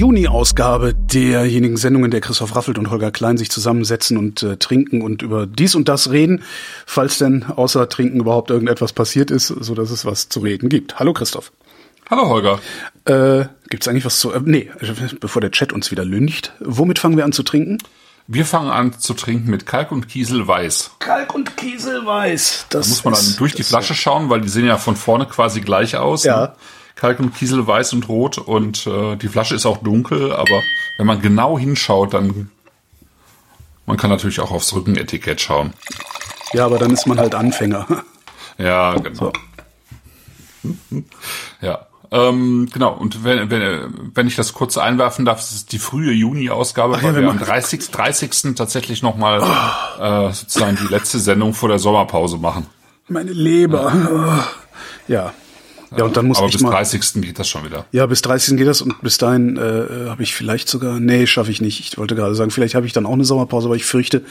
Juni-Ausgabe derjenigen Sendungen, in der Christoph Raffelt und Holger Klein sich zusammensetzen und äh, trinken und über dies und das reden, falls denn außer Trinken überhaupt irgendetwas passiert ist, so dass es was zu reden gibt. Hallo Christoph. Hallo Holger. Äh, Gibt es eigentlich was zu... Äh, nee, bevor der Chat uns wieder lüncht. Womit fangen wir an zu trinken? Wir fangen an zu trinken mit Kalk und Kiesel weiß. Kalk und Kiesel weiß. Das da muss man dann durch die Flasche schauen, weil die sehen ja von vorne quasi gleich aus. Ja. Ne? Kalk und Kiesel weiß und rot und äh, die Flasche ist auch dunkel, aber wenn man genau hinschaut, dann man kann natürlich auch aufs Rückenetikett schauen. Ja, aber dann ist man halt Anfänger. Ja, genau. So. Ja. Ähm, genau, und wenn, wenn, wenn ich das kurz einwerfen darf, das ist die frühe Juni-Ausgabe, weil wir am 30. 30. tatsächlich nochmal oh. äh, sozusagen die letzte Sendung vor der Sommerpause machen. Meine Leber. Ja. ja. Ja, und dann muss Aber ich bis mal, 30. geht das schon wieder. Ja, bis 30. geht das und bis dahin äh, habe ich vielleicht sogar, nee, schaffe ich nicht. Ich wollte gerade sagen, vielleicht habe ich dann auch eine Sommerpause, aber ich fürchte,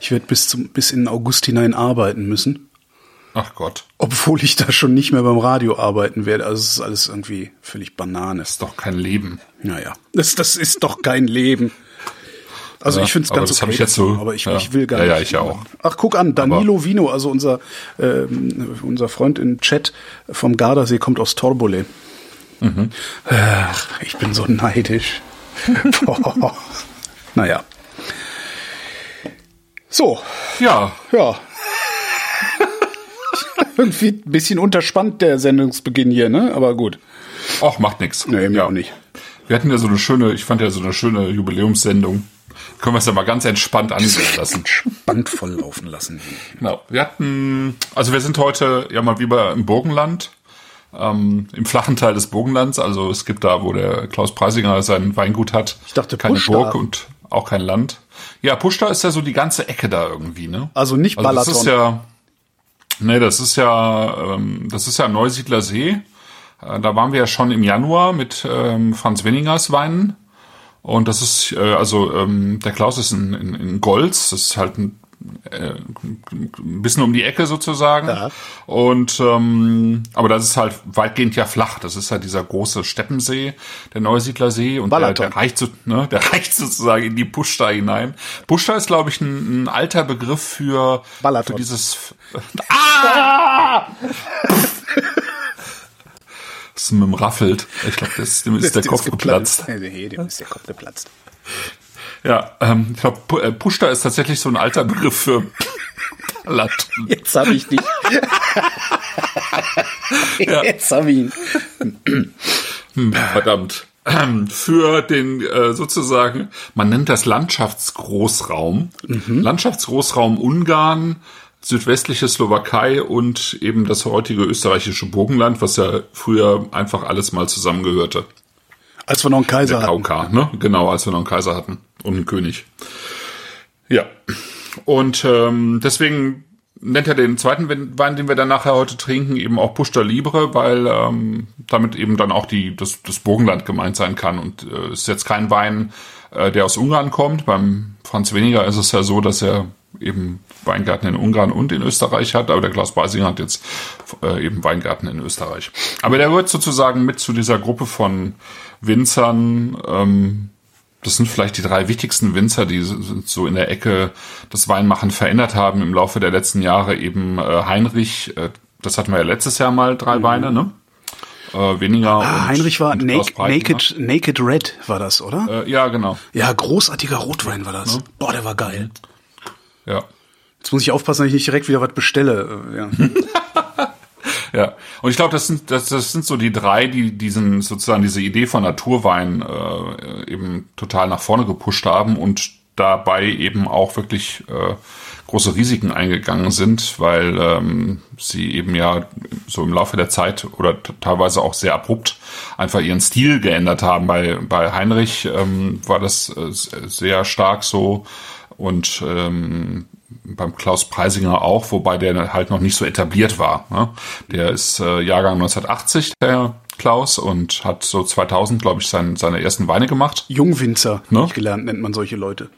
ich werde bis zum bis in August hinein arbeiten müssen. Ach Gott. Obwohl ich da schon nicht mehr beim Radio arbeiten werde. Also es ist alles irgendwie völlig Banane. Das ist doch kein Leben. Naja, das, das ist doch kein Leben. Also ja, ich finde es ganz das okay. Ich jetzt so, aber ich, ja. ich will gar ja, nicht. Ja, ich auch. Ach, guck an, Danilo aber Vino, also unser, ähm, unser Freund im Chat vom Gardasee kommt aus Torbole. Mhm. Ach, ich bin so neidisch. naja. So. Ja. Ja. Irgendwie ein bisschen unterspannt der Sendungsbeginn hier, ne? Aber gut. Ach, macht nichts. Nee, mir ja. auch nicht. Wir hatten ja so eine schöne, ich fand ja so eine schöne Jubiläumssendung. Können wir es ja mal ganz entspannt angehen lassen. Entspannt volllaufen lassen. Genau. Wir hatten, also wir sind heute ja mal wieder im Burgenland, ähm, im flachen Teil des Burgenlands. Also es gibt da, wo der Klaus Preisinger sein Weingut hat, ich dachte, keine Pushta. Burg und auch kein Land. Ja, Pushta ist ja so die ganze Ecke da irgendwie, ne? Also nicht Also Balaton. das ist ja, nee, das ist ja, ähm, das ist ja Neusiedler See. Äh, Da waren wir ja schon im Januar mit ähm, Franz Winningers Weinen. Und das ist, äh, also ähm, der Klaus ist in, in, in Golz, das ist halt ein, äh, ein bisschen um die Ecke sozusagen. Ja. Und ähm, aber das ist halt weitgehend ja flach. Das ist halt dieser große Steppensee, der Neusiedler See. Und der, der reicht so, ne, der reicht sozusagen in die Pushta hinein. Pushta ist, glaube ich, ein, ein alter Begriff für, für dieses Ah! Das ist mit dem Raffelt. Ich glaube, dem ist der Kopf geplatzt. Nee, dem ist der Kopf geplatzt. Ja, ähm, ich glaube, äh, Pushta ist tatsächlich so ein alter Begriff für Balaton. Jetzt habe ich dich. Ja. Jetzt habe ich ihn. Hm, verdammt. Ähm, Für den äh, sozusagen, man nennt das Landschaftsgroßraum. Landschaftsgroßraum Ungarn, südwestliche Slowakei und eben das heutige österreichische Burgenland, was ja früher einfach alles mal zusammengehörte. Als wir noch einen Kaiser Der hatten. KK, ne? Genau, als wir noch einen Kaiser hatten und einen König. Ja. Und ähm, deswegen nennt er den zweiten Wein, den wir dann nachher heute trinken, eben auch Pushta Libre, weil ähm, damit eben dann auch die, das, das Burgenland gemeint sein kann. Und äh, ist jetzt kein Wein, äh, der aus Ungarn kommt. Beim Franz Weniger ist es ja so, dass er eben Weingärten in Ungarn und in Österreich hat, aber der Klaus Beisinger hat jetzt äh, eben Weingärten in Österreich. Aber der gehört sozusagen mit zu dieser Gruppe von Winzern, ähm, das sind vielleicht die drei wichtigsten Winzer, die so in der Ecke das Weinmachen verändert haben im Laufe der letzten Jahre. Eben äh, Heinrich, äh, das hatten wir ja letztes Jahr mal drei Weine, ne? Äh, weniger. Mhm. Ah, und, Heinrich war Naked. Naked, Naked Red, war das, oder? Äh, ja, genau. Ja, großartiger Rotwein war das. Boah, der war geil. Ja. Jetzt muss ich aufpassen, dass ich nicht direkt wieder was bestelle. Äh, Ja. Ja, und ich glaube, das sind das, das sind so die drei, die diesen sozusagen diese Idee von Naturwein äh, eben total nach vorne gepusht haben und dabei eben auch wirklich äh, große Risiken eingegangen sind, weil ähm, sie eben ja so im Laufe der Zeit oder teilweise auch sehr abrupt einfach ihren Stil geändert haben. Bei bei Heinrich ähm, war das äh, sehr stark so und ähm, beim Klaus Preisinger auch, wobei der halt noch nicht so etabliert war. Ne? Der ist äh, Jahrgang 1980, der Klaus, und hat so 2000, glaube ich, sein, seine ersten Weine gemacht. Jungwinzer, Ne? nicht gelernt, nennt man solche Leute.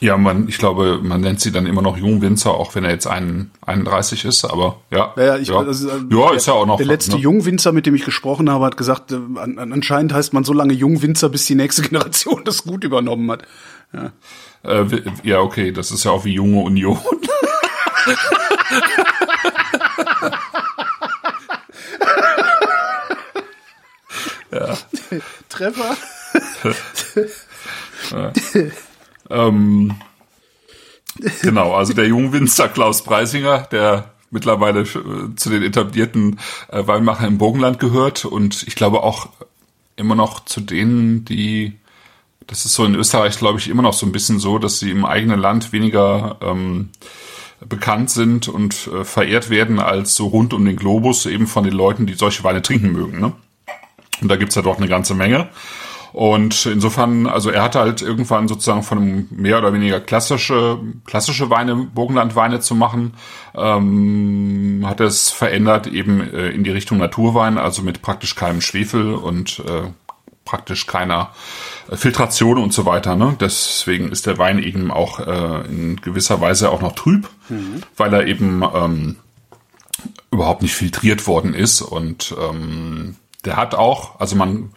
Ja, man, ich glaube, man nennt sie dann immer noch Jungwinzer, auch wenn er jetzt ein, 31 ist, aber ja. Ja, ja, ich, ja. also, ja der, ist ja auch noch. Der letzte ne? Jungwinzer, mit dem ich gesprochen habe, hat gesagt, äh, an, an- anscheinend heißt man so lange Jungwinzer, bis die nächste Generation das gut übernommen hat. Äh, ja, okay, das ist ja auch wie junge Union. Treffer. Ähm, genau, also der Jungwinzer Klaus Preisinger, der mittlerweile äh, zu den etablierten äh, Weinmacher im Burgenland gehört und ich glaube auch immer noch zu denen, die, das ist so in Österreich, glaube ich, immer noch so ein bisschen so, dass sie im eigenen Land weniger ähm, bekannt sind und äh, verehrt werden als so rund um den Globus eben von den Leuten, die solche Weine trinken mögen. Ne? Und da gibt's ja doch eine ganze Menge. Und insofern, also er hatte halt irgendwann sozusagen von einem mehr oder weniger klassische, klassische Weine, Burgenlandweine zu machen, ähm, hat es verändert eben äh, in die Richtung Naturwein, also mit praktisch keinem Schwefel und äh, praktisch keiner äh, Filtration und so weiter. Ne? Deswegen ist der Wein eben auch äh, in gewisser Weise auch noch trüb, weil er eben ähm, überhaupt nicht filtriert worden ist und ähm, der hat auch, also man,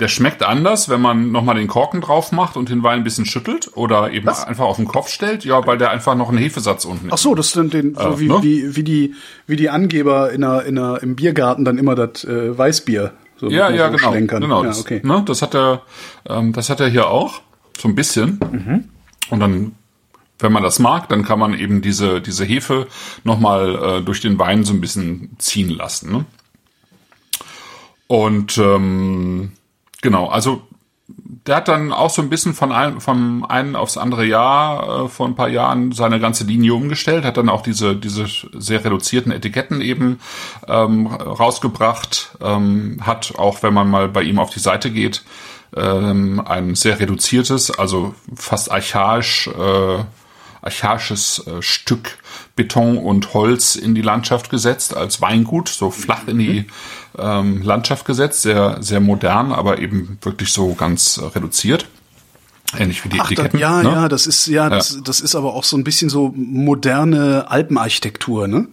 der schmeckt anders, wenn man nochmal den Korken drauf macht und den Wein ein bisschen schüttelt oder eben Was? einfach auf den Kopf stellt, ja, weil der einfach noch einen Hefesatz unten Ach so, das sind den, so Äh, wie, ne? wie, wie die, wie die Angeber in einer, in einer, im Biergarten dann immer das äh, Weißbier so Ja, so ja, genau. schlenkern. genau ja, das, okay. ne, das hat er, ähm, das hat er hier auch, so ein bisschen. Mhm. Und dann, wenn man das mag, dann kann man eben diese, diese Hefe nochmal äh, durch den Wein so ein bisschen ziehen lassen. Ne? Und ähm, genau, also der hat dann auch so ein bisschen von einem, vom einen aufs andere Jahr äh, vor ein paar Jahren seine ganze Linie umgestellt, hat dann auch diese, diese sehr reduzierten Etiketten eben ähm, rausgebracht, ähm, hat auch, wenn man mal bei ihm auf die Seite geht, ähm, ein sehr reduziertes, also fast archaisch, äh, archaisches äh, Stück Beton und Holz in die Landschaft gesetzt, als Weingut, so flach in die ähm, Landschaft gesetzt, sehr, sehr modern, aber eben wirklich so ganz äh, reduziert. Ähnlich wie die Ach, da, Etiketten. ja, ne? ja, das ist, ja, das, das ist aber auch so ein bisschen so moderne Alpenarchitektur, ne?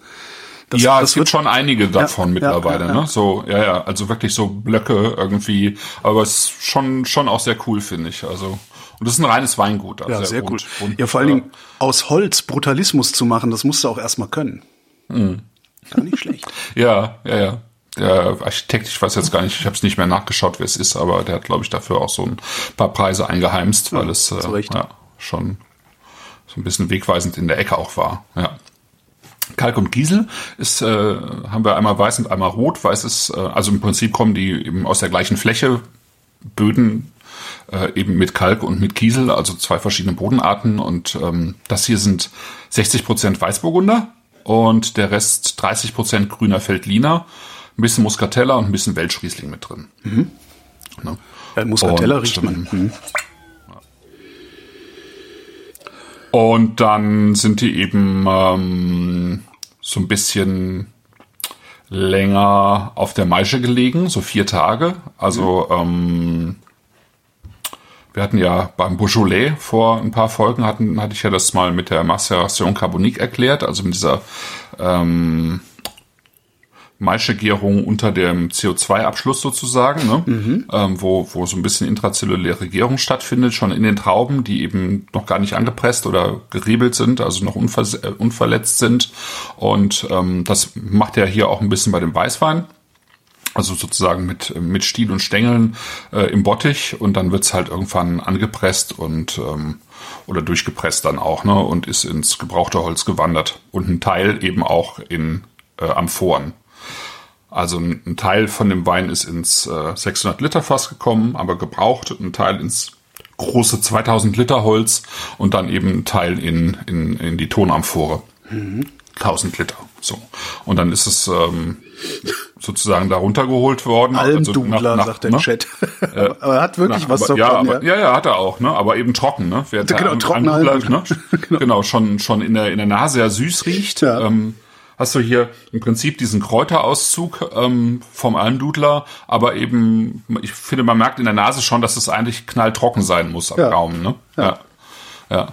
Das, ja, das es gibt schon einige davon ja, mittlerweile, ja, ja. ne? So, ja, ja, also wirklich so Blöcke irgendwie, aber es ist schon, schon auch sehr cool, finde ich. Also, und das ist ein reines Weingut. Also Ja, sehr cool. rund- rund- Ja, vor allen Dingen aus Holz Brutalismus zu machen, das musst du auch erstmal können. Mhm. Gar nicht schlecht. Ja, ja, ja. Der Architekt, ich weiß jetzt gar nicht, ich habe es nicht mehr nachgeschaut, wer es ist, aber der hat, glaube ich, dafür auch so ein paar Preise eingeheimst, weil es äh, ja, schon so ein bisschen wegweisend in der Ecke auch war. Ja. Kalk und Kiesel ist, äh, haben wir einmal weiß und einmal rot. Weiß ist, äh, also im Prinzip kommen die eben aus der gleichen Fläche, Böden äh, eben mit Kalk und mit Kiesel, also zwei verschiedene Bodenarten. Und ähm, das hier sind 60 Prozent Weißburgunder und der Rest 30 Prozent grüner Feldliner, ein bisschen Muscatella und ein bisschen Welschriesling mit drin. Ne? Ja, Muscatella Und, riecht man. Mhm. Und dann sind die eben ähm, so ein bisschen länger auf der Maische gelegen, so vier Tage. Also ähm, wir hatten ja beim Beaujolais vor ein paar Folgen hatten hatte ich ja das mal mit der Maceration Carbonique erklärt, also mit dieser ähm, Maischegärung unter dem CO2-Abschluss sozusagen, ne? ähm, wo, wo so ein bisschen intrazelluläre Gärung stattfindet, schon in den Trauben, die eben noch gar nicht angepresst oder geriebelt sind, also noch unver äh, unverletzt sind. Und ähm, das macht er hier auch ein bisschen bei dem Weißwein. Also sozusagen mit, mit Stiel und Stängeln äh, im Bottich und dann wird's halt irgendwann angepresst und ähm, oder durchgepresst dann auch, ne? Und ist ins gebrauchte Holz gewandert. Und ein Teil eben auch in äh, Amphoren. Also ein, Teil von dem Wein ist ins äh, 600 Liter Fass gekommen, aber gebraucht, ein Teil ins große 2000 Liter Holz und dann eben ein Teil in, in, in die Tonamphore. 1000 Liter. So. Und dann ist es ähm, sozusagen darunter geholt worden. Almdudler, also nach, nach, sagt der ne? Chat. aber er hat wirklich nach, was aber, davon. Ja, aber, ja, ja, hat er auch, ne? Aber eben trocken, ne? Wer genau, trockener Almdudler, ne? genau. genau, schon schon in der in der Nase ja süß riecht. Ja. Ähm, hast du hier im Prinzip diesen Kräuterauszug ähm, vom Almdudler, aber eben, ich finde, man merkt in der Nase schon, dass es eigentlich knalltrocken sein muss am ja. Gaumen. Ne? Ja. ja. ja.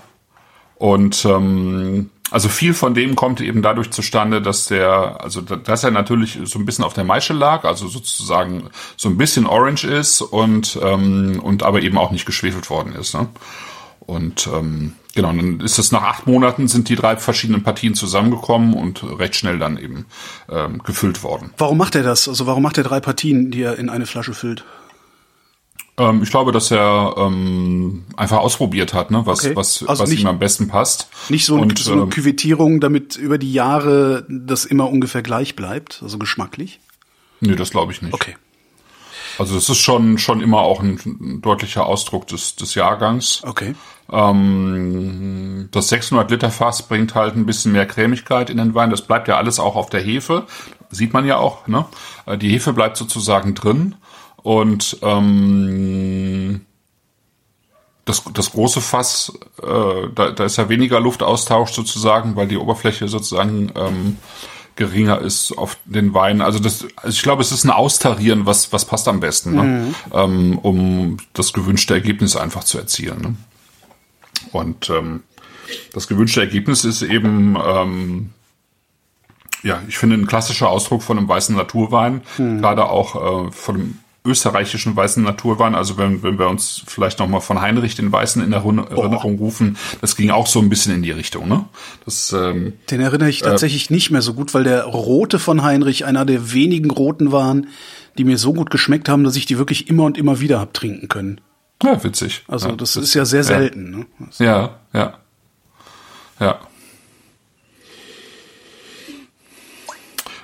Und ähm, also viel von dem kommt eben dadurch zustande, dass der, also dass er natürlich so ein bisschen auf der Maische lag, also sozusagen so ein bisschen orange ist und ähm, und aber eben auch nicht geschwefelt worden ist. Ne? Und ähm, genau, dann ist es nach acht Monaten sind die drei verschiedenen Partien zusammengekommen und recht schnell dann eben ähm, gefüllt worden. Warum macht er das? Also warum macht er drei Partien, die er in eine Flasche füllt? Ähm, ich glaube, dass er ähm, einfach ausprobiert hat, ne, was, okay. was, also was nicht, ihm am besten passt. Nicht so, Und, so eine ähm, Küvettierung, damit über die Jahre das immer ungefähr gleich bleibt, also geschmacklich? Nee, das glaube ich nicht. Okay. Also es ist schon schon immer auch ein deutlicher Ausdruck des, des Jahrgangs. Okay. Ähm, das 600 Liter Fass bringt halt ein bisschen mehr Cremigkeit in den Wein. Das bleibt ja alles auch auf der Hefe, sieht man ja auch. Ne? Äh, die Hefe bleibt sozusagen drin und ähm, das, das große Fass, äh, da, da ist ja weniger Luftaustausch sozusagen, weil die Oberfläche sozusagen ähm, geringer ist auf den Wein. Also das, also ich glaube, es ist ein Austarieren, was was passt am besten, ne? Mhm. Ähm, um das gewünschte Ergebnis einfach zu erzielen. Ne? Und ähm, das gewünschte Ergebnis ist eben ähm, ja, ich finde ein klassischer Ausdruck von einem weißen Naturwein, mhm. gerade auch äh, von einem österreichischen weißen Naturwein. Also wenn, wenn wir uns vielleicht nochmal von Heinrich den Weißen in Erinnerung oh. rufen, das ging auch so ein bisschen in die Richtung. Ne? Das, ähm, den erinnere ich tatsächlich äh, nicht mehr so gut, weil der rote von Heinrich einer der wenigen roten waren, die mir so gut geschmeckt haben, dass ich die wirklich immer und immer wieder hab trinken können. Ja, witzig. Also ja, das, das, ist ja sehr selten. Ja. Ne? Also, ja, ja. Ja.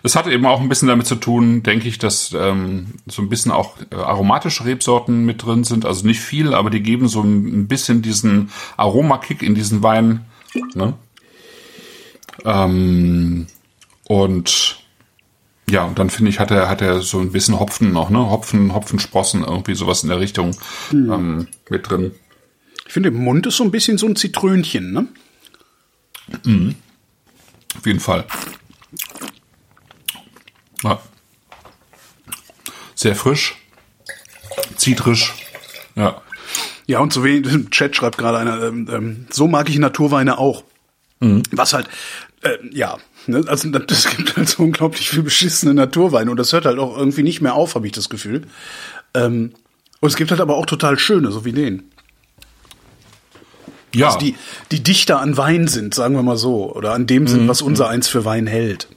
Es hat eben auch ein bisschen damit zu tun, denke ich, dass ähm, so ein bisschen auch äh, aromatische Rebsorten mit drin sind. Also nicht viel, aber die geben so ein bisschen diesen Aromakick in diesen Wein. Ne? Ähm, und ja, und dann finde ich, hat er, hat er so ein bisschen Hopfen noch, ne? Hopfen, Hopfensprossen, irgendwie sowas in der Richtung mhm. ähm, mit drin. Ich finde, im Mund ist so ein bisschen so ein Zitrönchen, ne? Mhm. Auf jeden Fall. Ja. Sehr frisch, zitrisch, ja. Ja, und so wie im Chat schreibt gerade einer, ähm, ähm, so mag ich Naturweine auch. Mhm. Was halt, äh, ja, ne, also das gibt halt so unglaublich viel beschissene Naturweine und das hört halt auch irgendwie nicht mehr auf, habe ich das Gefühl. Ähm, und es gibt halt aber auch total schöne, so wie den. Ja. Also die, die dichter an Wein sind, sagen wir mal so, oder an dem sind, mhm. was unser eins für Wein hält.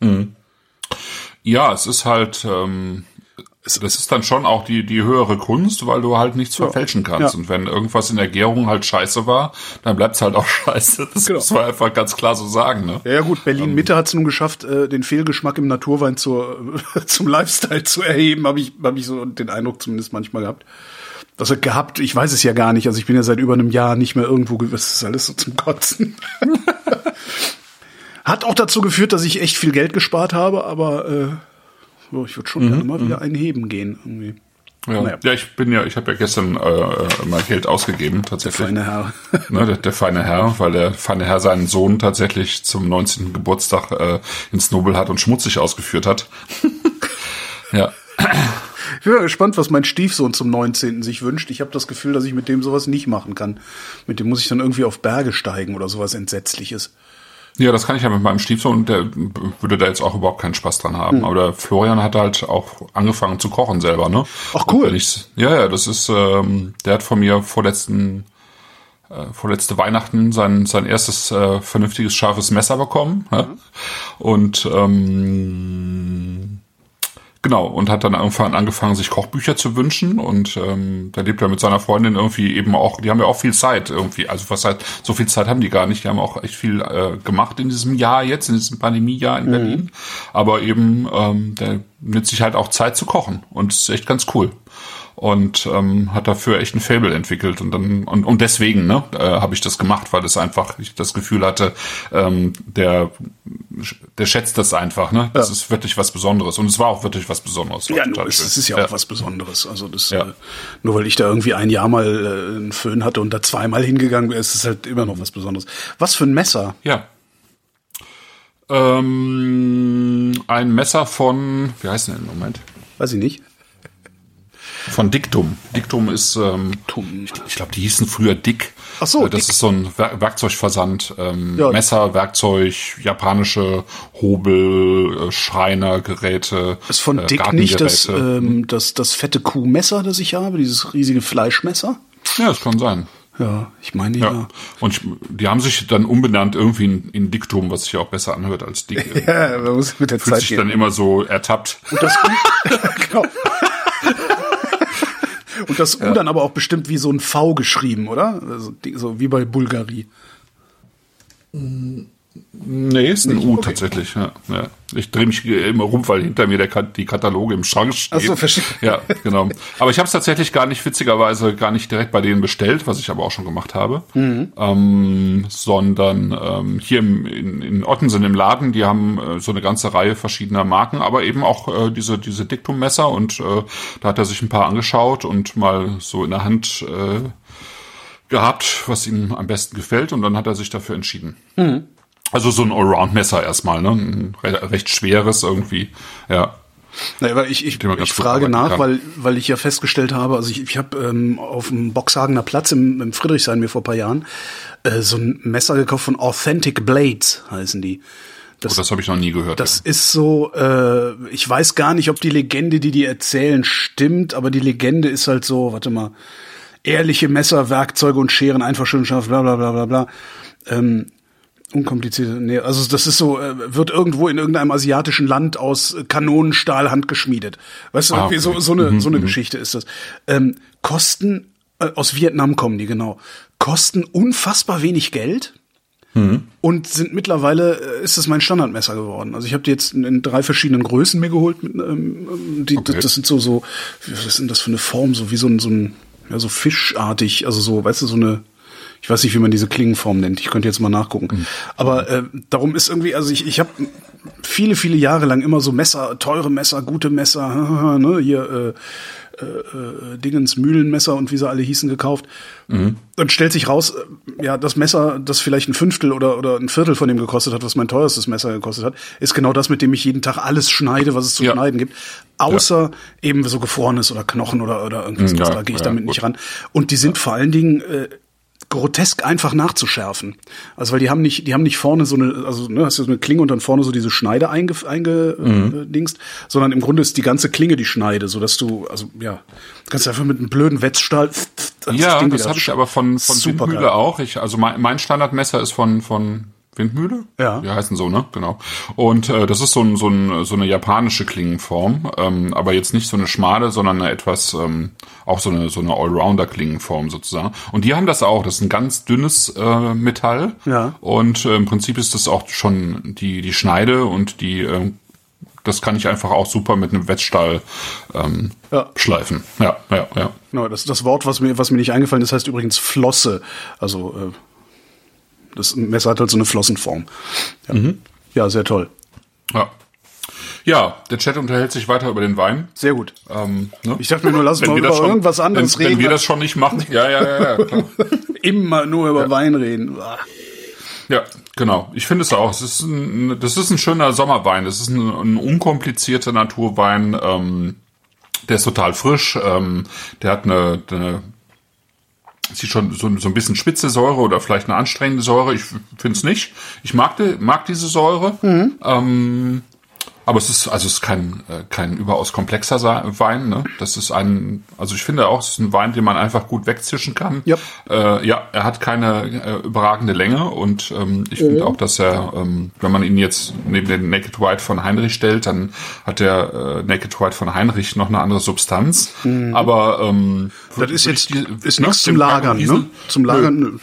Mhm. Ja, es ist halt, ähm, das ist dann schon auch die, die höhere Kunst, weil du halt nichts verfälschen kannst. Ja. Und wenn irgendwas in der Gärung halt scheiße war, dann bleibt's halt auch scheiße. Das genau. muss man einfach ganz klar so sagen. Ne? Ja, ja gut, Berlin-Mitte ähm, hat's nun geschafft, äh, den Fehlgeschmack im Naturwein zur, zum Lifestyle zu erheben, habe ich, hab ich so den Eindruck zumindest manchmal gehabt. Also gehabt, ich weiß es ja gar nicht. Also ich bin ja seit über einem Jahr nicht mehr irgendwo, das ist alles so zum Kotzen. Hat auch dazu geführt, dass ich echt viel Geld gespart habe, aber äh, so, ich würde schon mhm, gerne mal wieder mhm. einen heben gehen. Irgendwie. Ja. Naja. ja, ich bin ja, ich habe ja gestern äh, mal Geld ausgegeben, tatsächlich. Der feine Herr. ne, der, der, feine Herr, weil der feine Herr seinen Sohn tatsächlich zum 19. Geburtstag äh, ins Nobel hat und schmutzig ausgeführt hat. ja. Ich bin gespannt, was mein Stiefsohn zum 19. sich wünscht. Ich habe das Gefühl, dass ich mit dem sowas nicht machen kann. Mit dem muss ich dann irgendwie auf Berge steigen oder sowas Entsetzliches. Ja, das kann ich ja mit meinem Stiefsohn, der würde da jetzt auch überhaupt keinen Spaß dran haben. Hm. Aber der Florian hat halt auch angefangen zu kochen selber, ne? Ach cool. Ich, ja, ja, das ist, ähm, der hat von mir vorletzten, äh, vorletzte Weihnachten sein, sein erstes äh, vernünftiges scharfes Messer bekommen. Mhm. Ja? Und ähm, Genau, und hat dann irgendwann angefangen, sich Kochbücher zu wünschen. Und ähm, da lebt er mit seiner Freundin irgendwie eben auch, die haben ja auch viel Zeit irgendwie, also was halt, so viel Zeit haben die gar nicht, die haben auch echt viel äh, gemacht in diesem Jahr jetzt, in diesem Pandemiejahr in mhm. Berlin, aber eben, ähm, der nimmt sich halt auch Zeit zu kochen. Und ist echt ganz cool. Und ähm, hat dafür echt ein Fable entwickelt und dann und, und deswegen ne äh, habe ich das gemacht, weil es einfach ich das Gefühl hatte, ähm, der der schätzt das einfach, ne? Das Ja. ist wirklich was Besonderes und es war auch wirklich was Besonderes. Ja, nur ist, es ist ja, auch was Besonderes. Also das, Ja. äh, nur weil ich da irgendwie ein Jahr mal äh, einen Föhn hatte und da zweimal hingegangen bin, ist es halt immer noch was Besonderes. Was für ein Messer? Ja. Ähm, ein Messer von, wie heißt denn im Moment? Weiß ich nicht. Von Dictum. Dictum ist, ähm, Dictum. ich glaube, die hießen früher Dick. Ach so, Äh, Das Dick. ist so ein Wer Werkzeugversand. Ähm, Ja. Messer, Werkzeug, japanische Hobel, äh, Schreinergeräte. Ist von äh, Dick nicht das, ähm, das, das fette Kuhmesser, das ich habe, dieses riesige Fleischmesser? ja, das kann sein. Ja, ich meine Ja. ja. Und ich, die haben sich dann umbenannt irgendwie in, in Diktum, was sich ja auch besser anhört als Dick. Ja, man muss mit der Fühlt Zeit sich dann gehen. immer so ertappt. Und das genau. Und das U dann aber auch bestimmt wie so ein V geschrieben, oder? Also, so wie bei Bulgari. Nee, ist ein U tatsächlich. Ja, ja. Ich drehe mich immer rum, weil hinter mir der, die Kataloge im Schrank stehen. Ach so, verstehe. Ja, genau. Aber ich habe es tatsächlich gar nicht, witzigerweise, gar nicht direkt bei denen bestellt, was ich aber auch schon gemacht habe. Mhm. Ähm, sondern ähm, hier im, in, in Ottensen im Laden, die haben äh, so eine ganze Reihe verschiedener Marken, aber eben auch äh, diese, diese Diktummesser und äh, da hat er sich ein paar angeschaut und mal so in der Hand äh, gehabt, was ihm am besten gefällt und dann hat er sich dafür entschieden. Mhm. Also so ein Allround-Messer erstmal, ne? Ein re recht schweres irgendwie, ja. Naja, aber ich, ich, ich frage nach, kann. weil, weil ich ja festgestellt habe, also ich, ich habe ähm, auf dem Boxhagener Platz im, im Friedrichshain mir vor ein paar Jahren äh, so ein Messer gekauft von Authentic Blades, heißen die. Oh, das habe ich noch nie gehört. Das ist so, äh, ich weiß gar nicht, ob die Legende, die die erzählen, stimmt, aber die Legende ist halt so, warte mal, ehrliche Messer, Werkzeuge und Scheren einfach schön scharf, bla bla bla bla bla. Ähm, unkomplizierte, nee, also das ist so, äh, wird irgendwo in irgendeinem asiatischen Land aus Kanonenstahl handgeschmiedet. Weißt du, Ah, irgendwie so, okay. so eine, so eine Geschichte ist das. Ähm, kosten, äh, aus Vietnam kommen die, genau, kosten unfassbar wenig Geld und sind mittlerweile äh, ist es mein Standardmesser geworden. Also ich habe die jetzt in, drei verschiedenen Größen mir geholt. Mit, ähm, die, Okay. das, sind so so was ist denn das für eine Form? So wie so ein so ein ja so fischartig, also so weißt du so eine ich weiß nicht, wie man diese Klingenform nennt. Ich könnte jetzt mal nachgucken. Aber äh, darum ist irgendwie, also ich, ich habe viele, viele Jahre lang immer so Messer, teure Messer, gute Messer, ne, hier äh, äh, Dingens Mühlenmesser und wie sie alle hießen gekauft. Dann stellt sich raus, äh, ja, das Messer, das vielleicht ein Fünftel oder, oder ein Viertel von dem gekostet hat, was mein teuerstes Messer gekostet hat, ist genau das, mit dem ich jeden Tag alles schneide, was es zu Ja. schneiden gibt. Außer eben so gefrorenes oder Knochen oder, oder irgendwas. Ja, da gehe ich ja, damit gut. nicht ran. Und die sind vor allen Dingen äh, grotesk einfach nachzuschärfen. Also weil die haben nicht, die haben nicht vorne so eine, also ne, hast du so eine Klinge und dann vorne so diese Schneide einge, einge Mhm. sondern im Grunde ist die ganze Klinge die Schneide, so dass du, also ja, kannst einfach mit einem blöden Wetzstahl. das ja, Ding das habe ich aber von, von Super Windmühle auch. Ich, also mein, mein Standardmesser ist von, von Windmühle? Ja. Die heißen so, ne? Genau. Und äh, das ist so, ein, so, ein, so eine japanische Klingenform, ähm, aber jetzt nicht so eine schmale, sondern eine etwas, ähm, auch so eine, so eine Allrounder-Klingenform sozusagen. Und die haben das auch. Das ist ein ganz dünnes äh, Metall. Ja. Und äh, im Prinzip ist das auch schon die, die Schneide und die, ähm, das kann ich einfach auch super mit einem Wetzstahl ähm, Ja. schleifen. Ja, ja, ja. Genau, das das Wort, was mir, was mir nicht eingefallen ist, heißt übrigens Flosse. Also äh, das Messer hat halt so eine Flossenform. Ja, Mhm. ja sehr toll. Ja. Ja, der Chat unterhält sich weiter über den Wein. Sehr gut. Ähm, ne? Ich dachte mir nur, lass uns mal über schon- irgendwas anderes wenn, reden. Wenn wir das schon nicht machen. Ja, ja, ja, ja. Klar. Immer nur über Wein reden. Ja, genau. Ich finde es auch. Es ist ein, das ist ein schöner Sommerwein. Das ist ein, ein unkomplizierter Naturwein. Ähm, der ist total frisch. Ähm, der hat eine, eine sieht schon so, so ein bisschen spitze Säure oder vielleicht eine anstrengende Säure. Ich finde es nicht. Ich mag, die, mag diese Säure. Ähm, aber es ist, also es ist kein, äh, kein überaus komplexer Wein, ne? Das ist ein, also ich finde auch, es ist ein Wein, den man einfach gut wegzischen kann. Yep. Äh, ja, er hat keine äh, überragende Länge und ähm, ich finde auch, dass er, ähm, wenn man ihn jetzt neben den Naked White von Heinrich stellt, dann hat der äh, Naked White von Heinrich noch eine andere Substanz. Aber ähm, Das ist jetzt die- ist nichts zum Lagern, ne? Zum Nö. Lagern nö.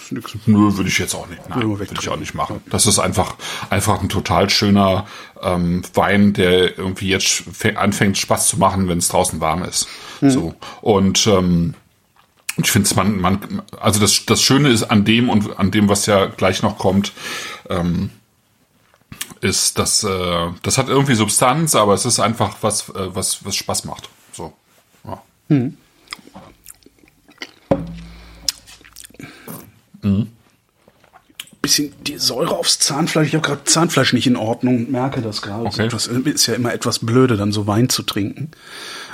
Nö, würde ich jetzt auch nicht. Nein, würde ich auch nicht machen. Das ist einfach, einfach ein total schöner, ähm, Wein, der irgendwie jetzt anfängt Spaß zu machen, wenn es draußen warm ist. Mhm. So und ähm, ich finde es man man also das das Schöne ist an dem und an dem was ja gleich noch kommt. Ähm, ist, dass äh, das hat irgendwie Substanz, aber es ist einfach was, äh, was, was Spaß macht. So. Ja. Mhm. Mhm. Bisschen die Säure aufs Zahnfleisch. Ich habe gerade Zahnfleisch nicht in Ordnung merke das gerade. Okay. Das ist ja immer etwas blöde, dann so Wein zu trinken.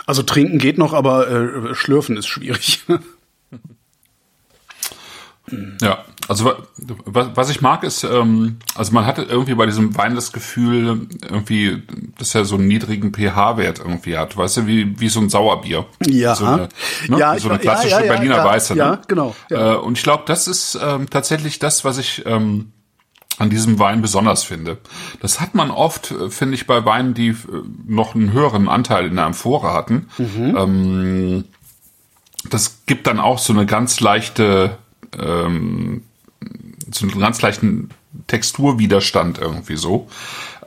Also trinken geht noch, aber äh, schlürfen ist schwierig. Ja, also was ich mag ist, ähm, also man hatte irgendwie bei diesem Wein das Gefühl, irgendwie, dass er so einen niedrigen pH-Wert irgendwie hat, weißt du, wie, wie so ein Sauerbier. Ja. So eine, ne? ja, so eine klassische ja, ja, Berliner ja, Weiße. Ne? Ja, genau. Äh, und ich glaube, das ist ähm, tatsächlich das, was ich ähm, an diesem Wein besonders finde. Das hat man oft, äh, finde ich, bei Weinen, die äh, noch einen höheren Anteil in der Amphore hatten. Mhm. Ähm, das gibt dann auch so eine ganz leichte ähm, so einen ganz leichten Texturwiderstand irgendwie so.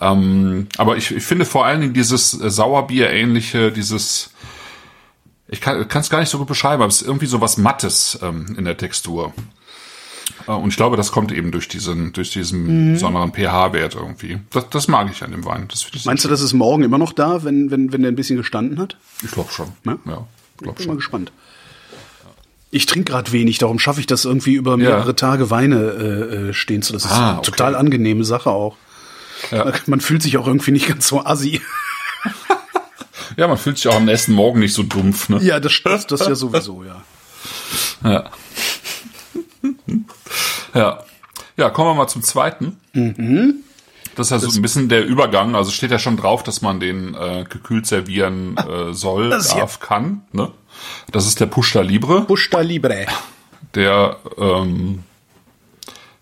Ähm, aber ich, ich finde vor allen Dingen dieses Sauerbier-ähnliche, dieses, ich kann es gar nicht so gut beschreiben, aber es ist irgendwie so was Mattes ähm, in der Textur. Äh, und ich glaube, das kommt eben durch diesen, durch diesen mhm. besonderen pH-Wert irgendwie. Das, das mag ich an dem Wein. Das ich Meinst du, das ist morgen immer noch da, wenn, wenn, wenn der ein bisschen gestanden hat? Ich glaube schon. Ja, ja glaub ich bin schon. mal gespannt. Ich trinke gerade wenig, darum schaffe ich das irgendwie über mehrere ja. Tage Weine äh, äh stehen zu. Das ist ah, eine okay. total angenehme Sache auch. Ja. Man fühlt sich auch irgendwie nicht ganz so assi. ja, man fühlt sich auch am nächsten Morgen nicht so dumpf, ne? Ja, das, das, das ja sowieso, ja. Ja. ja. Ja, kommen wir mal zum zweiten. Mhm. Das ist ja so ein bisschen der Übergang. Also steht ja schon drauf, dass man den äh, gekühlt servieren äh, soll, darf, ja. kann. Ne? Das ist der Pushta Libre. Pushta Libre. Der ähm,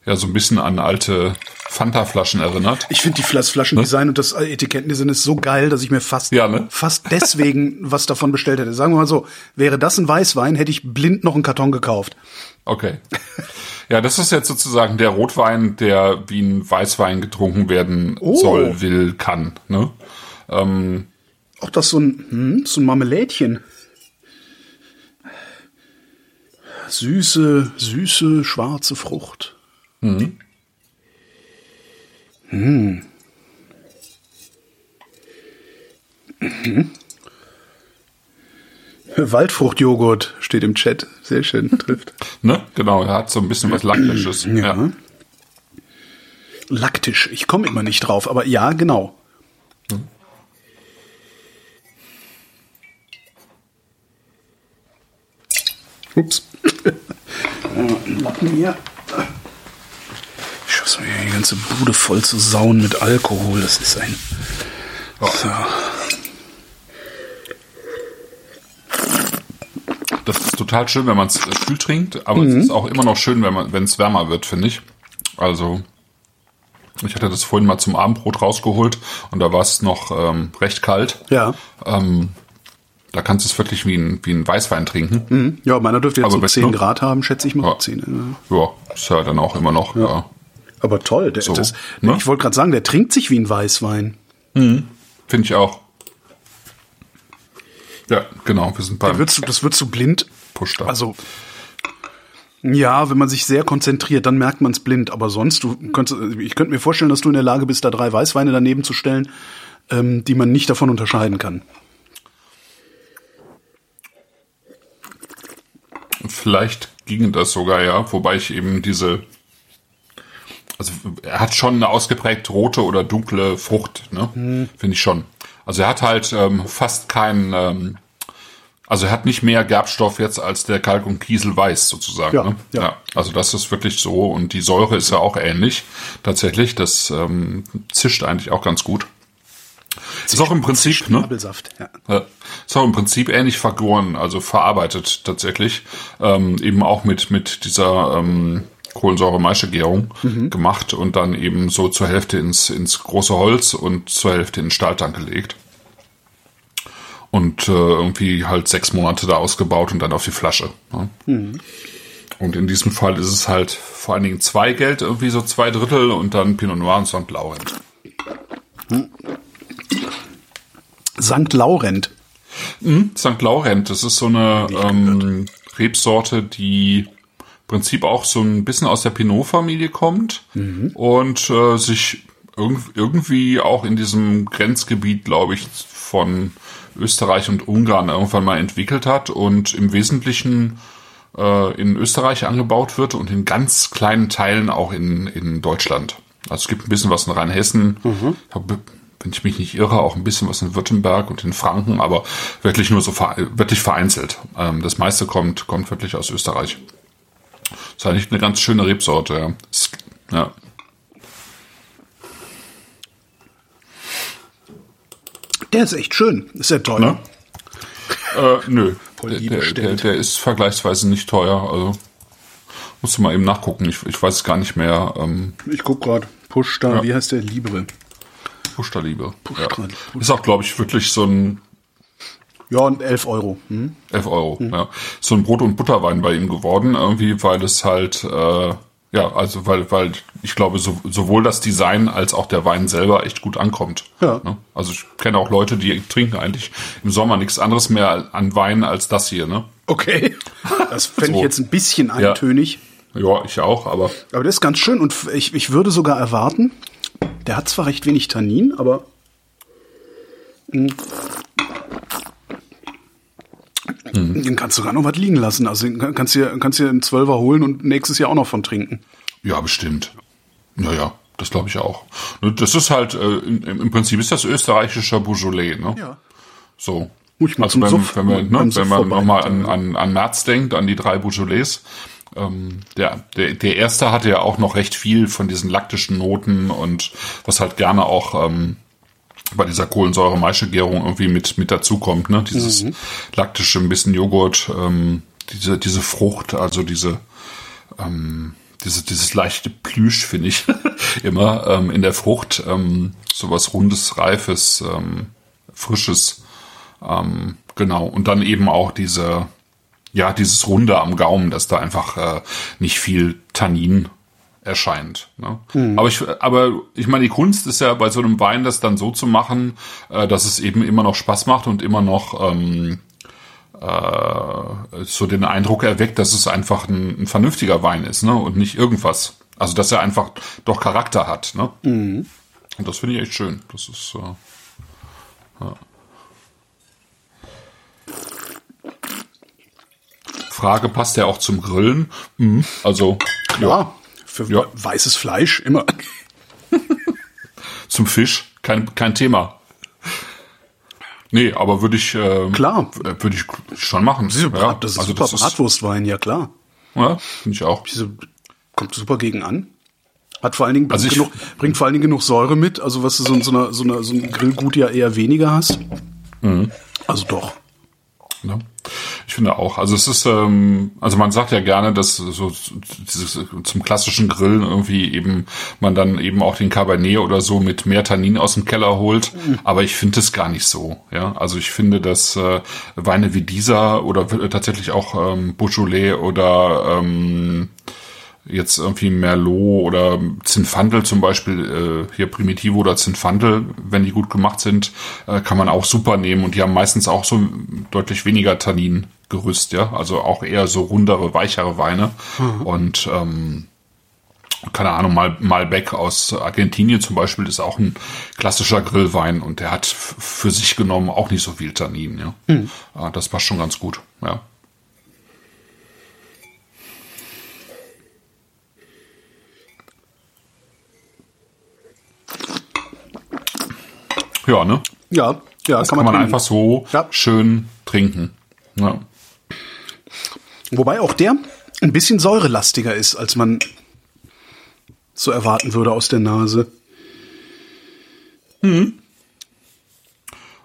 ja so ein bisschen an alte Fanta-Flaschen erinnert. Ich finde die Flaschendesign ne? und das Etikettendesign ist so geil, dass ich mir fast, ja, ne? fast deswegen was davon bestellt hätte. Sagen wir mal so, wäre das ein Weißwein, hätte ich blind noch einen Karton gekauft. Okay. Ja, das ist jetzt sozusagen der Rotwein, der wie ein Weißwein getrunken werden oh. soll, will, kann. Ne? Ähm, Auch das so ein, hm, so ein Marmelädchen. Süße, süße, schwarze Frucht. Mhm. Hm. Mhm. Waldfruchtjoghurt steht im Chat. Sehr schön, trifft. ne? Genau, er hat so ein bisschen was Laktisches. Ja. ja. Laktisch, ich komme immer nicht drauf, aber ja, genau. Hm. Ups. Lappen hier. Ich schaffe mir die ganze Bude voll zu sauen mit Alkohol. Das ist ein. Oh. So. Das ist total schön, wenn man es kühl trinkt, aber mhm. es ist auch immer noch schön, wenn es wärmer wird, finde ich. Also ich hatte das vorhin mal zum Abendbrot rausgeholt und da war es noch ähm, recht kalt. Ja. Ähm, da kannst du es wirklich wie ein, wie ein Weißwein trinken. Mhm. Ja, meiner dürfte jetzt aber so 10 Grad haben, schätze ich mal. Ja, 10, ja. ja ist ja dann auch immer noch. Ja. Aber toll, der, so, das, ne? ich wollte gerade sagen, der trinkt sich wie ein Weißwein. Mhm. Finde ich auch. Ja, genau. Wir sind beim. Du, das würdest du blind. Pusht Also. Ja, wenn man sich sehr konzentriert, dann merkt man es blind. Aber sonst, du könntest, ich könnte mir vorstellen, dass du in der Lage bist, da drei Weißweine daneben zu stellen, ähm, die man nicht davon unterscheiden kann. Vielleicht ging das sogar, ja, wobei ich eben diese, also er hat schon eine ausgeprägt rote oder dunkle Frucht, ne? Hm. Finde ich schon. Also er hat halt ähm, fast keinen, ähm, also er hat nicht mehr Gerbstoff jetzt als der Kalk und Kiesel weiß sozusagen. Ja, ne? ja. ja, Also das ist wirklich so und die Säure ist ja auch ähnlich tatsächlich. Das ähm, zischt eigentlich auch ganz gut. Ist auch im Prinzip, ne? Ja. Ist auch im Prinzip ähnlich vergoren, also verarbeitet tatsächlich. Ähm, eben auch mit, mit dieser ähm, Kohlensäure-Maischegärung mhm. gemacht und dann eben so zur Hälfte ins, ins große Holz und zur Hälfte in den Stahltank gelegt. Und äh, irgendwie halt sechs Monate da ausgebaut und dann auf die Flasche. Ne? Mhm. Und in diesem Fall ist es halt vor allen Dingen zwei Geld, irgendwie so zwei Drittel und dann Pinot Noir und Saint Laurent. St. Laurent. Hm, St. Laurent, das ist so eine ähm, Rebsorte, die im Prinzip auch so ein bisschen aus der Pinot-Familie kommt und äh, sich irg irgendwie auch in diesem Grenzgebiet, glaube ich, von Österreich und Ungarn irgendwann mal entwickelt hat und im Wesentlichen äh, in Österreich angebaut wird und in ganz kleinen Teilen auch in, in Deutschland. Also es gibt ein bisschen was in Rheinhessen, hab- wenn ich mich nicht irre, auch ein bisschen was in Württemberg und in Franken, aber wirklich nur so wirklich vereinzelt. Ähm, das meiste kommt, kommt wirklich aus Österreich. ist eigentlich eine ganz schöne Rebsorte. Ja. Ja. Der ist echt schön. Ist ja teuer. Ne? Äh, nö. Der, der, der, der ist vergleichsweise nicht teuer. Also musst du mal eben nachgucken. Ich, ich weiß es gar nicht mehr. Ähm, Ich guck gerade. Push da, Ja. wie heißt der? Libre. Pushterliebe. Ja. Ist auch, glaube ich, wirklich so ein Ja, und 11 Euro. Hm? 11 Euro. Ja. So ein Brot- und Butterwein bei ihm geworden, irgendwie, weil es halt, äh, ja, also weil, weil ich glaube, so, sowohl das Design als auch der Wein selber echt gut ankommt. Ja. Ne? Also ich kenne auch Leute, die trinken eigentlich im Sommer nichts anderes mehr an Wein als das hier, ne? Okay. Das fände ich So. jetzt ein bisschen Ja. eintönig. Ja, ich auch, aber Aber der ist ganz schön und ich, ich würde sogar erwarten, der hat zwar recht wenig Tannin, aber mh, den kannst du sogar noch was liegen lassen. Also den kann- kannst du kannst dir einen Zwölfer holen und nächstes Jahr auch noch von trinken. Ja, bestimmt. Ja, ja, das glaube ich auch. Nur Das ist halt, äh, im, Prinzip ist das österreichischer Beaujolais, ne? Ja. So. Muss ich mal also wenn, Suff- wenn, wir, beim ne, wenn man nochmal an, an, an März denkt, an die drei Beaujolais, ähm, der, der, der erste hatte ja auch noch recht viel von diesen laktischen Noten und was halt gerne auch ähm, bei dieser Kohlensäure-Maischegärung irgendwie mit, mit dazukommt, ne? Dieses Mhm. laktische, ein bisschen Joghurt, ähm, diese, diese Frucht, also diese, diese, dieses leichte Plüsch, finde ich, immer ähm, in der Frucht. Ähm, sowas rundes, reifes, ähm, frisches. Ähm, genau. Und dann eben auch diese, ja, dieses Runde am Gaumen, dass da einfach äh, nicht viel Tannin erscheint. Ne? Aber ich, aber ich meine, die Kunst ist ja bei so einem Wein, das dann so zu machen, äh, dass es eben immer noch Spaß macht und immer noch ähm, äh, so den Eindruck erweckt, dass es einfach ein, ein vernünftiger Wein ist, ne? Und nicht irgendwas. Also dass er einfach doch Charakter hat, ne? Und das finde ich echt schön. Das ist äh, ja. Frage, passt der auch zum Grillen? Mhm. Also Ja, für Ja. weißes Fleisch immer. zum Fisch, kein, kein Thema. Nee, aber würde ich ähm, Klar. würde ich schon machen. Diese Ja, das ist also super das ist, Bratwurstwein, ja klar. ja, finde ich auch. Diese kommt super gegen an. Hat vor allen Dingen Also genug, bringt vor allen Dingen genug Säure mit, also was du so, in so, einer, so, einer, so ein Grillgut ja eher weniger hast. Mhm. Also doch. Ne? Finde auch. Also es ist, ähm, also man sagt ja gerne, dass so dieses, zum klassischen Grillen irgendwie eben man dann eben auch den Cabernet oder so mit mehr Tannin aus dem Keller holt. Aber ich finde es gar nicht so. Ja, also ich finde, dass äh, Weine wie dieser oder tatsächlich auch ähm, Beaujolais oder ähm, jetzt irgendwie Merlot oder Zinfandel zum Beispiel, äh, hier Primitivo oder Zinfandel, wenn die gut gemacht sind, äh, kann man auch super nehmen und die haben meistens auch so deutlich weniger Tanningerüst, ja, also auch eher so rundere, weichere Weine und ähm, keine Ahnung, mal Malbec aus Argentinien zum Beispiel ist auch ein klassischer Grillwein und der hat für sich genommen auch nicht so viel Tannin, ja. Ah, Das passt schon ganz gut, ja. Ja, ne? Ja, ja, Das kann man, trinken. einfach so Ja. schön trinken. Ja. Wobei auch der ein bisschen säurelastiger ist, als man so erwarten würde aus der Nase.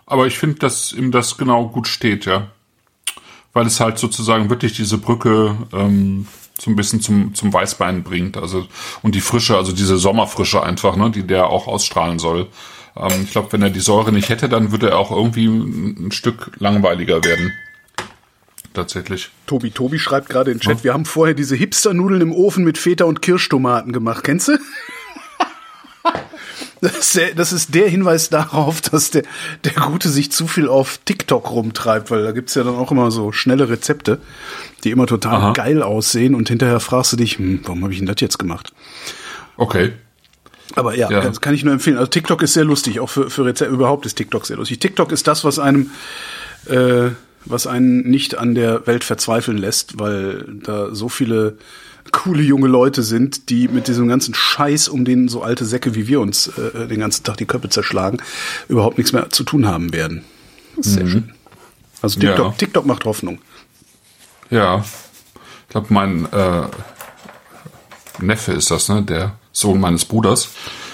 Aber ich finde, dass ihm das genau gut steht, ja. Weil es halt sozusagen wirklich diese Brücke ähm, so ein bisschen zum, zum Weißbein bringt. Also, und die Frische, also diese Sommerfrische einfach, ne, die der auch ausstrahlen soll. Ähm, ich glaube, wenn er die Säure nicht hätte, dann würde er auch irgendwie ein Stück langweiliger werden. Tatsächlich. Tobi, Tobi schreibt gerade in den Chat, wir haben vorher diese Hipster-Nudeln im Ofen mit Feta und Kirschtomaten gemacht. Kennst du? Das ist, der, das ist der Hinweis darauf, dass der, der Gute sich zu viel auf TikTok rumtreibt, weil da gibt's ja dann auch immer so schnelle Rezepte, die immer total Aha. geil aussehen und hinterher fragst du dich, hm, warum habe ich denn das jetzt gemacht? Okay. Aber ja, Ja. Das kann ich nur empfehlen. Also TikTok ist sehr lustig, auch für, für Rezepte. Überhaupt ist TikTok sehr lustig. TikTok ist das, was einem, äh, was einen nicht an der Welt verzweifeln lässt, weil da so viele coole junge Leute sind, die mit diesem ganzen Scheiß, um den so alte Säcke wie wir uns äh, den ganzen Tag die Köpfe zerschlagen, überhaupt nichts mehr zu tun haben werden. Das ist sehr schön. Also TikTok, Ja. TikTok macht Hoffnung. Ja. Ich glaube, mein äh, Neffe ist das, ne? Der Sohn meines Bruders.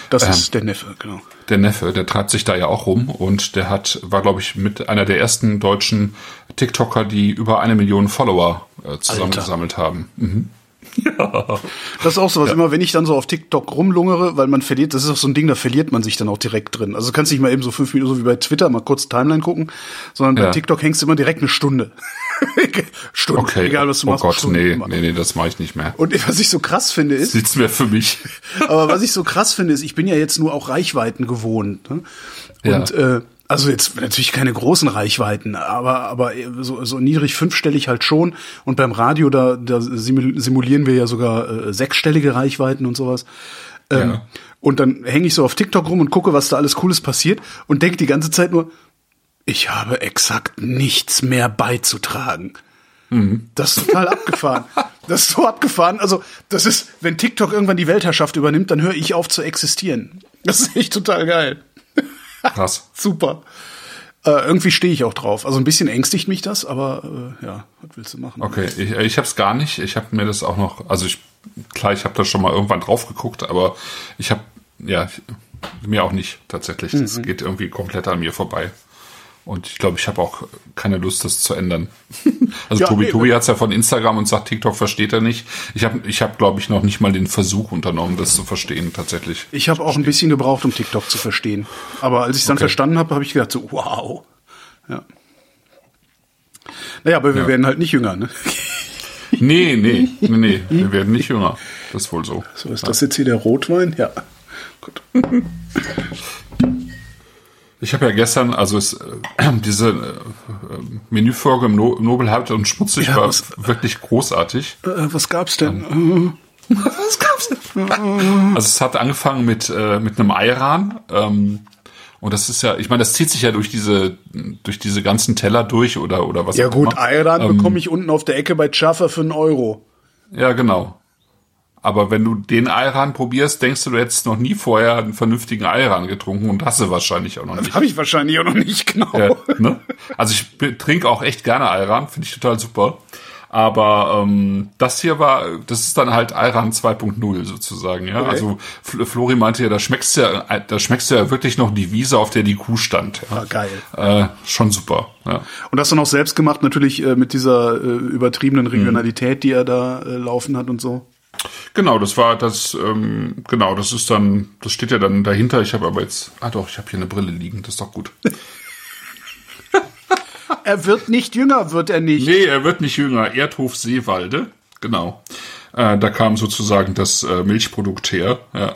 Das Ähm. ist der Neffe, genau. Der Neffe, der treibt sich da ja auch rum und der hat, war, glaube ich, mit einer der ersten deutschen TikToker, die über eine Million Follower äh, zusammengesammelt haben. Mhm. Das ist auch so was, immer wenn ich dann so auf TikTok rumlungere, weil man verliert, das ist auch so ein Ding, da verliert man sich dann auch direkt drin. Also du kannst nicht mal eben so fünf Minuten, so wie bei Twitter, mal kurz Timeline gucken, sondern bei Ja. TikTok hängst du immer direkt eine Stunde. Stunde, Okay. egal was du oh machst. Gott, Stunde nee, immer. nee, nee, das mache ich nicht mehr. Und was ich so krass finde ist, Nichts mehr für mich. aber was ich so krass finde ist, ich bin ja jetzt nur auch Reichweiten gewohnt. Ne? Ja. Und äh, also jetzt natürlich keine großen Reichweiten, aber aber so, so niedrig fünfstellig halt schon. Und beim Radio da, da simul- simulieren wir ja sogar äh, sechsstellige Reichweiten und sowas. Ähm, Ja. Und dann hänge ich so auf TikTok rum und gucke, was da alles Cooles passiert und denke die ganze Zeit nur, ich habe exakt nichts mehr beizutragen. Das ist total abgefahren. Das ist so abgefahren. Also, das ist, wenn TikTok irgendwann die Weltherrschaft übernimmt, dann höre ich auf zu existieren. Das ist echt total geil. Krass. Super. Äh, irgendwie stehe ich auch drauf. Also ein bisschen ängstigt mich das, aber äh, ja, was willst du machen? Okay, ich, ich habe es gar nicht. Ich habe mir das auch noch, also ich, klar, ich habe da schon mal irgendwann drauf geguckt, aber ich habe, ja, mir auch nicht tatsächlich. Das geht irgendwie komplett an mir vorbei. Und ich glaube, ich habe auch keine Lust, das zu ändern. Also Ja, Tobi, nee, Tobi hat's ja von Instagram und sagt, TikTok versteht er nicht. Ich habe, ich hab, glaube ich, noch nicht mal den Versuch unternommen, das zu verstehen tatsächlich. Ich habe auch ein bisschen gebraucht, um TikTok zu verstehen. Aber als ich es dann Okay. verstanden habe, habe ich gedacht, so, wow. Ja. Naja, aber wir Ja. werden halt nicht jünger, ne? Nee, nee, nee, nee, wir werden nicht jünger. Das ist wohl so. So, ist das jetzt hier der Rotwein? Ja. Gut. Ich habe ja gestern, also es, äh, diese äh, Menüfolge im no Nobel und Schmutzig Ja, war was- wirklich großartig. Äh, was gab's denn? Was gab's denn? Also es hat angefangen mit äh, mit einem Ayran. Ähm, und das ist ja, ich meine, das zieht sich ja durch diese durch diese ganzen Teller durch oder oder was ja auch gut, immer. Ayran Ähm, bekomme ich unten auf der Ecke bei Jaffa für einen Euro. Ja, genau. Aber wenn du den Ayran probierst, denkst du, du hättest noch nie vorher einen vernünftigen Ayran getrunken und hast du wahrscheinlich auch noch nicht. Habe ich wahrscheinlich auch noch nicht, genau. Ja, ne? Also ich trinke auch echt gerne Ayran, finde ich total super. Aber ähm, das hier war, das ist dann halt Ayran 2.0 sozusagen, ja. Okay. Also Fl Flori meinte ja, da schmeckst du ja, äh, da schmeckst du ja wirklich noch die Wiese, auf der die Kuh stand. Ja. Ah, geil. Äh, schon super, ja. Und das dann auch selbst gemacht, natürlich äh, mit dieser äh, übertriebenen Mhm. Regionalität, die er da äh, laufen hat und so. Genau, das war das, ähm, genau, das ist dann, das steht ja dann dahinter. Ich habe aber jetzt, ah doch, ich habe hier eine Brille liegen, das ist doch gut. Er wird nicht jünger, wird er nicht. Nee, er wird nicht jünger. Erdhof Seewalde, genau. Äh, da kam sozusagen das äh, Milchprodukt her, ja.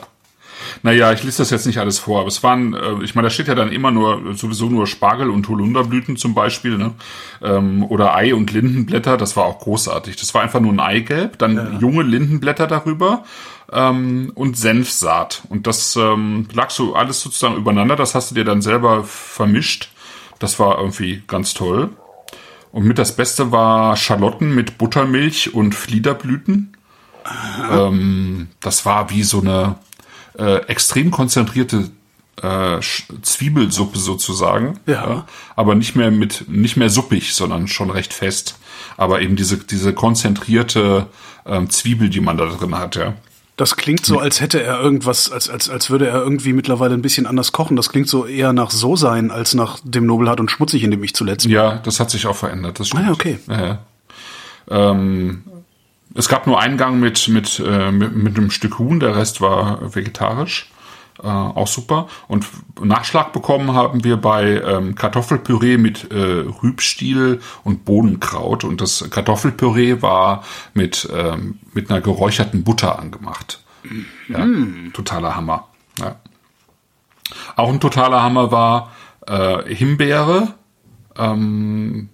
Naja, ich lese das jetzt nicht alles vor, aber es waren, äh, ich meine, da steht ja dann immer nur, sowieso nur Spargel und Holunderblüten zum Beispiel, ne? Ähm, oder Ei und Lindenblätter, das war auch großartig. Das war einfach nur ein Eigelb, dann junge Lindenblätter darüber ähm, und Senfsaat. Und das ähm, lag so alles sozusagen übereinander, das hast du dir dann selber vermischt. Das war irgendwie ganz toll. Und mit das Beste war Schalotten mit Buttermilch und Fliederblüten. Ähm, das war wie so eine äh, extrem konzentrierte äh, Zwiebelsuppe sozusagen. Ja. Aber nicht mehr mit, nicht mehr suppig, sondern schon recht fest. Aber eben diese, diese konzentrierte ähm, Zwiebel, die man da drin hat, ja. Das klingt so, als hätte er irgendwas, als, als, als würde er irgendwie mittlerweile ein bisschen anders kochen. Das klingt so eher nach so sein, als nach dem Nobelhart und Schmutzig, in dem ich zuletzt war. Ja, das hat sich auch verändert. Das stimmt. Ah, ja, okay. Ja, ja. Ähm, es gab nur einen Gang mit, mit, äh, mit, mit einem Stück Huhn, der Rest war vegetarisch. Äh, auch super. Und Nachschlag bekommen haben wir bei ähm, Kartoffelpüree mit äh, Rübstiel und Bohnenkraut. Und das Kartoffelpüree war mit, ähm, mit einer geräucherten Butter angemacht. Ja, totaler Hammer. Ja. Auch ein totaler Hammer war äh, Himbeere ähm,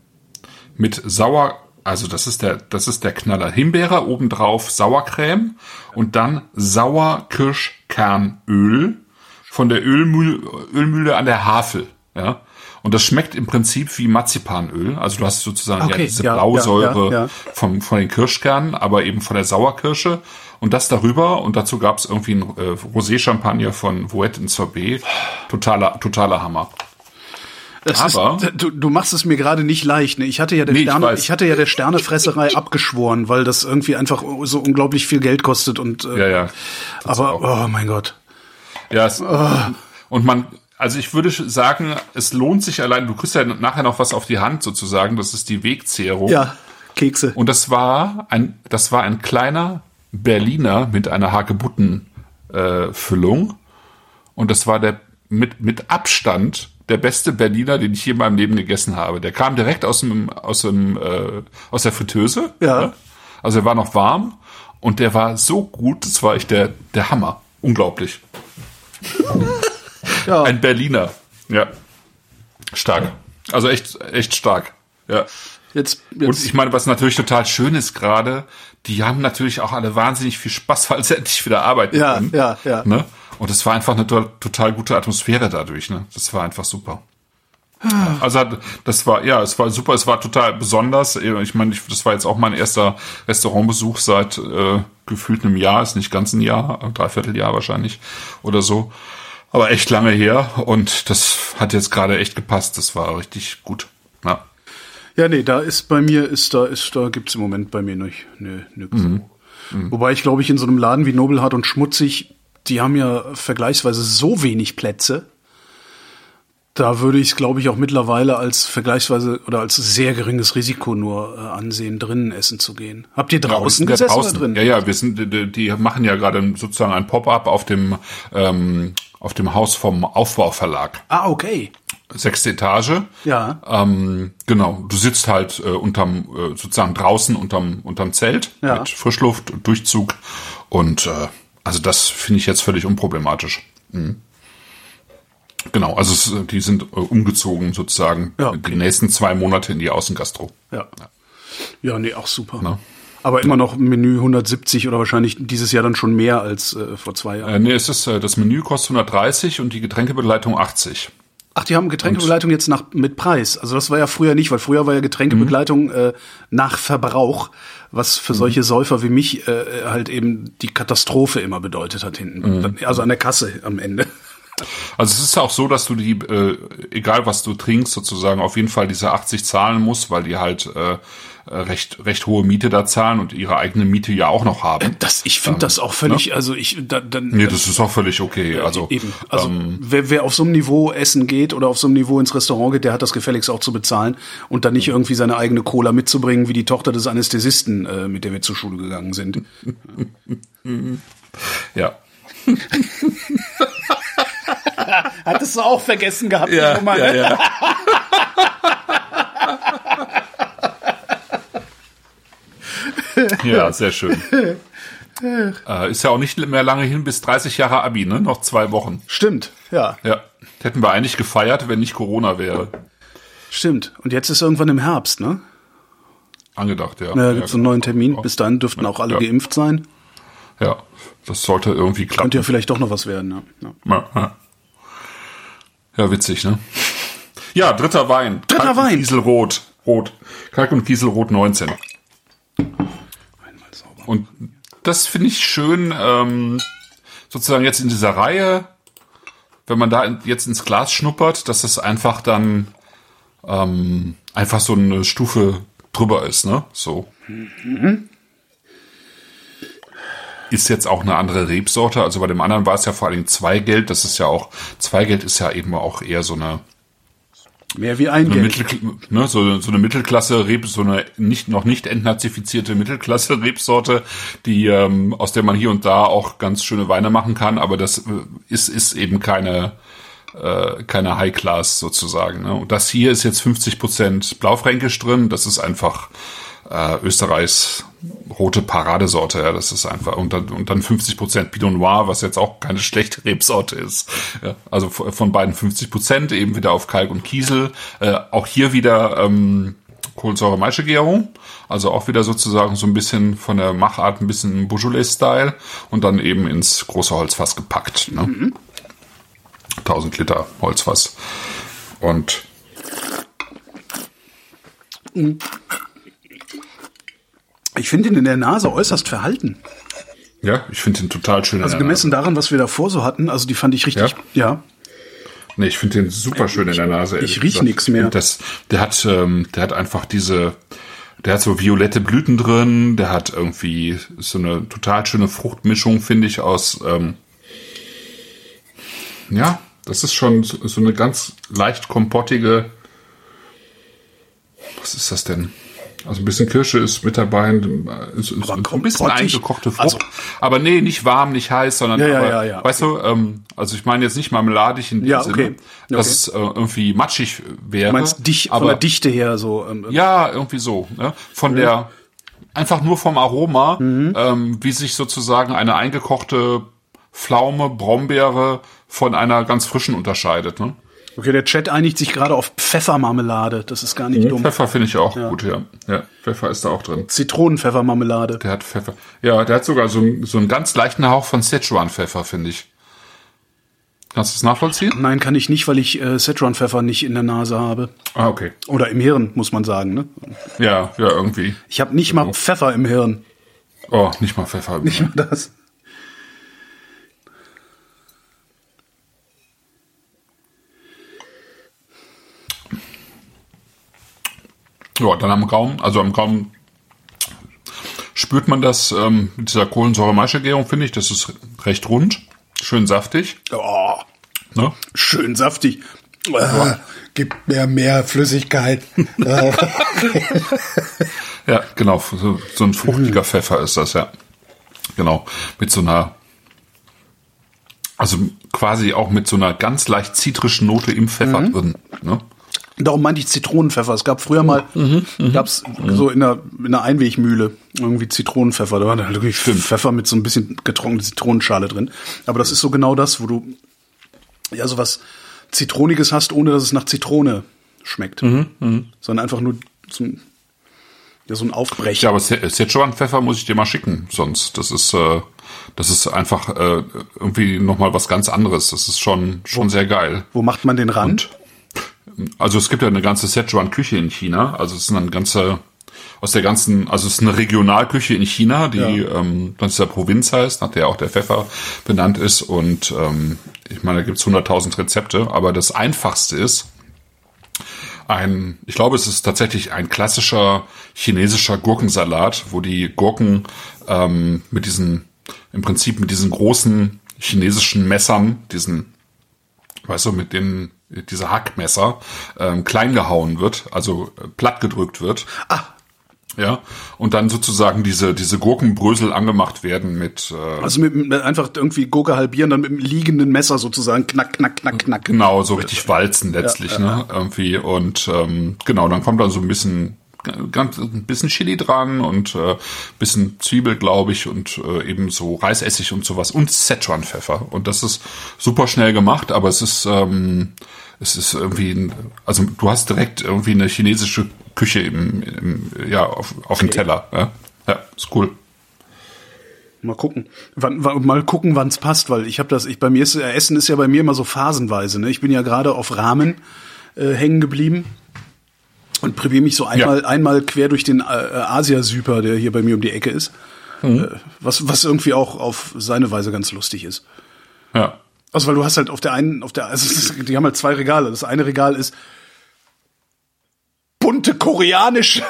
mit Sauer, also das ist der, das ist der Knaller. Himbeere obendrauf Sauercreme und dann Sauerkirschkernöl von der Ölmühle, Ölmühle an der Havel. Ja. Und das schmeckt im Prinzip wie Marzipanöl. Also du hast sozusagen Okay, ja diese ja, Blausäure ja. Vom, von den Kirschkernen, aber eben von der Sauerkirsche. Und das darüber. Und dazu gab es irgendwie ein äh, Rosé-Champagner von Vouette in Sorbet. Totaler, totaler Hammer. Das Aber- ist, du, du machst es mir gerade nicht leicht. Ne? Ich hatte ja der Nee, ich Sterne, weiß. ich, hatte ja der Sternefresserei abgeschworen, weil das irgendwie einfach so unglaublich viel Geld kostet und äh, Ja, ja. aber oh mein Gott. Ja, es, und man, also ich würde sagen, es lohnt sich allein, du kriegst ja nachher noch was auf die Hand sozusagen, das ist die Wegzehrung. Ja, Kekse. Und das war ein, das war ein kleiner Berliner mit einer Hagebutten äh, Füllung. Und das war der mit, mit Abstand der beste Berliner, den ich je in meinem Leben gegessen habe. Der kam direkt aus dem, aus dem, äh, aus der Fritteuse. Ja. ne? Also er war noch warm und der war so gut, das war echt der, der Hammer. Unglaublich. Ja. Ein Berliner. Ja. Stark. Also echt, echt stark. Ja. Jetzt, Und jetzt ich meine, was natürlich total schön ist gerade, die haben natürlich auch alle wahnsinnig viel Spaß, weil sie endlich wieder arbeiten Ja, können. ja, ja. Ne? Und es war einfach eine to total gute Atmosphäre dadurch. Ne? Das war einfach super. Also hat- das war ja, es war super, es war total besonders. Ich meine, ich, das war jetzt auch mein erster Restaurantbesuch seit äh, gefühlt einem Jahr, ist nicht ganz ein Jahr, ein Dreivierteljahr wahrscheinlich oder so. Aber echt lange her und das hat jetzt gerade echt gepasst. Das war richtig gut. Ja. Ja, nee, da ist bei mir, ist da, ist da gibt's im Moment bei mir nicht, nö, nix. Wobei ich glaube ich in so einem Laden wie Nobelhart und Schmutzig, die haben ja vergleichsweise so wenig Plätze. Da würde ich es, glaube ich, auch mittlerweile als vergleichsweise oder als sehr geringes Risiko nur äh, ansehen, drinnen essen zu gehen. Habt ihr draußen ja gesessen draußen. oder drin? Ja, ja, wir sind, die, die machen ja gerade sozusagen ein Pop-up auf dem ähm, auf dem Haus vom Aufbauverlag. Ah, okay. Sechste Etage. Ja. Ähm, genau. Du sitzt halt äh, unterm äh, sozusagen draußen unterm unterm Zelt Ja. mit Frischluft, Durchzug und äh, also das finde ich jetzt völlig unproblematisch. Mhm. Genau, also es, die sind äh, umgezogen sozusagen Ja, die nächsten zwei Monate in die Außengastro. Ja. Ja, nee, auch super. Na. Aber immer noch Menü 170 oder wahrscheinlich dieses Jahr dann schon mehr als äh, vor zwei Jahren. Äh, nee, es ist äh, das Menü kostet 130 und die Getränkebegleitung 80. Ach, die haben Getränkebegleitung jetzt nach mit Preis. Also das war ja früher nicht, weil früher war ja Getränkebegleitung Mhm. äh, nach Verbrauch, was für solche Säufer wie mich äh, halt eben die Katastrophe immer bedeutet hat hinten. Mhm. Also an der Kasse am Ende. Also es ist auch so, dass du die, äh, egal was du trinkst, sozusagen auf jeden Fall diese 80 zahlen musst, weil die halt äh, recht recht hohe Miete da zahlen und ihre eigene Miete ja auch noch haben. Das, ich finde das auch völlig, also ich, da, dann, Nee, das ist auch völlig okay. Also eben. Also ähm, wer, wer auf so einem Niveau essen geht oder auf so einem Niveau ins Restaurant geht, der hat das gefälligst auch zu bezahlen und dann nicht irgendwie seine eigene Cola mitzubringen, wie die Tochter des Anästhesisten, äh, mit der wir zur Schule gegangen sind. ja. Hattest du auch vergessen gehabt, Ja, die Nummer, ne? ja. ja, sehr schön. Äh, ist ja auch nicht mehr lange hin bis 30 Jahre Abi, ne? Noch zwei Wochen. Stimmt, ja, Ja. Hätten wir eigentlich gefeiert, wenn nicht Corona wäre. stimmt. Und jetzt ist irgendwann im Herbst, ne? Angedacht, ja. Da ja, gibt's einen neuen Termin. Bis dahin dürften auch alle Ja. geimpft sein. Ja, das sollte irgendwie klappen. Könnte ja vielleicht doch noch was werden, ja. ja. Ja, ja. ja, witzig, ne? Ja, dritter Wein. Dritter Kalk und Wein. Kieselrot. Rot. Kalk und Kieselrot 19. Und das finde ich schön, ähm, sozusagen jetzt in dieser Reihe, wenn man da in- jetzt ins Glas schnuppert, dass es einfach dann ähm, einfach so eine Stufe drüber ist, ne? So. Ist jetzt auch eine andere Rebsorte. Also bei dem anderen war es ja vor allen Dingen Zweigeld. Das ist ja auch, Zweigeld ist ja eben auch eher so eine, Mehr wie ein Geld. Ne, so, so eine Mittelklasse Reb, so eine nicht noch nicht entnazifizierte Mittelklasse Rebsorte, die ähm, aus der man hier und da auch ganz schöne Weine machen kann, aber das äh, ist ist eben keine äh, keine High Class sozusagen. Ne? Und das hier ist jetzt 50 Prozent Blaufränkisch drin. Das ist einfach äh, Österreichs rote Paradesorte. Ja, das ist einfach und dann, und dann 50 Prozent Pinot Noir, was jetzt auch keine schlechte Rebsorte ist. Ja, also von beiden 50 Prozent eben wieder auf Kalk und Kiesel. Äh, auch hier wieder ähm, Kohlensäure-Maischegärung. Also auch wieder sozusagen so ein bisschen von der Machart ein bisschen Beaujolais-Style und dann eben ins große Holzfass gepackt. Ne? Mhm. 1000 Liter Holzfass. Und ich finde ihn in der Nase äußerst verhalten. Ja, ich finde ihn total schön. Also gemessen daran, was wir davor so hatten, also die fand ich richtig, ja. ja. Nee, ich finde den super schön in der Nase. Ich riech nichts mehr. Das, der hat, ähm, der hat einfach diese, der hat so violette Blüten drin, der hat irgendwie so eine total schöne Fruchtmischung, finde ich, aus, ähm, ja, das ist schon so eine ganz leicht kompottige, was ist das denn? Also ein bisschen Kirsche ist mit dabei, ist, ist ein bisschen eingekochte Frucht. Also, aber nee, nicht warm, nicht heiß, sondern ja, aber, ja, ja, weißt du, ähm, also ich meine jetzt nicht marmeladig in dem ja, okay. Sinne, dass okay. es äh, irgendwie matschig wäre. Du meinst dich, aber, von der Dichte her so. Ähm, ja, irgendwie so. Ne? Von ja. der einfach nur vom Aroma, mhm. ähm, wie sich sozusagen eine eingekochte Pflaume, Brombeere von einer ganz frischen unterscheidet. Ne? Okay, der Chat einigt sich gerade auf Pfeffermarmelade. Das ist gar nicht mhm, dumm. Pfeffer finde ich auch ja. gut, ja. Ja, Pfeffer ist da auch drin. Zitronenpfeffermarmelade. Der hat Pfeffer. Ja, der hat sogar so, so einen ganz leichten Hauch von Szechuan-Pfeffer, finde ich. Kannst du es nachvollziehen? Nein, kann ich nicht, weil ich äh, Szechuan-Pfeffer nicht in der Nase habe. Ah, okay. Oder im Hirn, muss man sagen, ne? Ja, ja, irgendwie. Ich habe nicht mal Pfeffer im Hirn. Oh, nicht mal Pfeffer im Nicht Hirn. mal das. Ja, dann am Gaumen, also am Gaumen spürt man das ähm, mit dieser Kohlensäure-Maischegärung, finde ich. Das ist recht rund, schön saftig. Oh, ne? Schön saftig. Äh, gibt mir mehr Flüssigkeit. ja, genau. So, so ein fruchtiger Pfeffer ist das, ja. Genau. Mit so einer, also quasi auch mit so einer ganz leicht zitrischen Note im Pfeffer mhm. drin. Ne? Darum meinte ich Zitronenpfeffer. Es gab früher mal, mhm, mhm gab's mhm. so in einer, in einer Einwegmühle irgendwie Zitronenpfeffer. Da war da wirklich Pfeffer mit so ein bisschen getrocknete Zitronenschale drin. Aber das ist so genau das, wo du ja so was Zitroniges hast, ohne dass es nach Zitrone schmeckt. Mhm, mh. Sondern einfach nur so ein, ja, so ein Aufbrechen. Ja, aber Szechuan-Pfeffer muss ich dir mal schicken, sonst. Das ist, äh, das ist einfach äh, irgendwie nochmal was ganz anderes. Das ist schon, schon wo, sehr geil. Wo macht man den Rand? Und also es gibt ja eine ganze Szechuan-Küche in China. Also es ist eine ganze, aus der ganzen, also es ist eine Regionalküche in China, die ja. ähm, ganz der Provinz heißt, nach der auch der Pfeffer benannt ist. Und ähm, ich meine, da gibt's 100.000 Rezepte, aber das Einfachste ist, ein, ich glaube, es ist tatsächlich ein klassischer chinesischer Gurkensalat, wo die Gurken ähm, mit diesen, im Prinzip mit diesen großen chinesischen Messern, diesen, weißt du, mit den diese Hackmesser ähm, klein gehauen wird, also äh, platt gedrückt wird. Ah. Ja, und dann sozusagen diese, diese Gurkenbrösel angemacht werden mit. Äh, also mit, mit einfach irgendwie Gurke halbieren, dann mit dem liegenden Messer sozusagen knack, knack, knack, knack. Genau, so richtig walzen letztlich, ja, ja, ne? Irgendwie. Und ähm, genau, dann kommt dann so ein bisschen ganz ein bisschen Chili dran und äh, bisschen Zwiebel, glaube ich, und äh, eben so Reisessig und sowas und Szechuan-Pfeffer. Und das ist super schnell gemacht, aber es ist ähm, es ist irgendwie, ein, also du hast direkt irgendwie eine chinesische Küche im, im ja auf, auf okay. dem Teller. Ja? ja, ist cool. Mal gucken. Wann, mal gucken, wann es passt, weil ich habe das, ich bei mir ist Essen ist ja bei mir immer so phasenweise. Ne? Ich bin ja gerade auf Rahmen äh, hängen geblieben und probiere mich so einmal, ja. einmal quer durch den äh, Asiasyper, der hier bei mir um die Ecke ist. Mhm. Äh, was, was irgendwie auch auf seine Weise ganz lustig ist. Ja. Also weil du hast halt auf der einen, auf der, also die haben halt zwei Regale. Das eine Regal ist bunte koreanische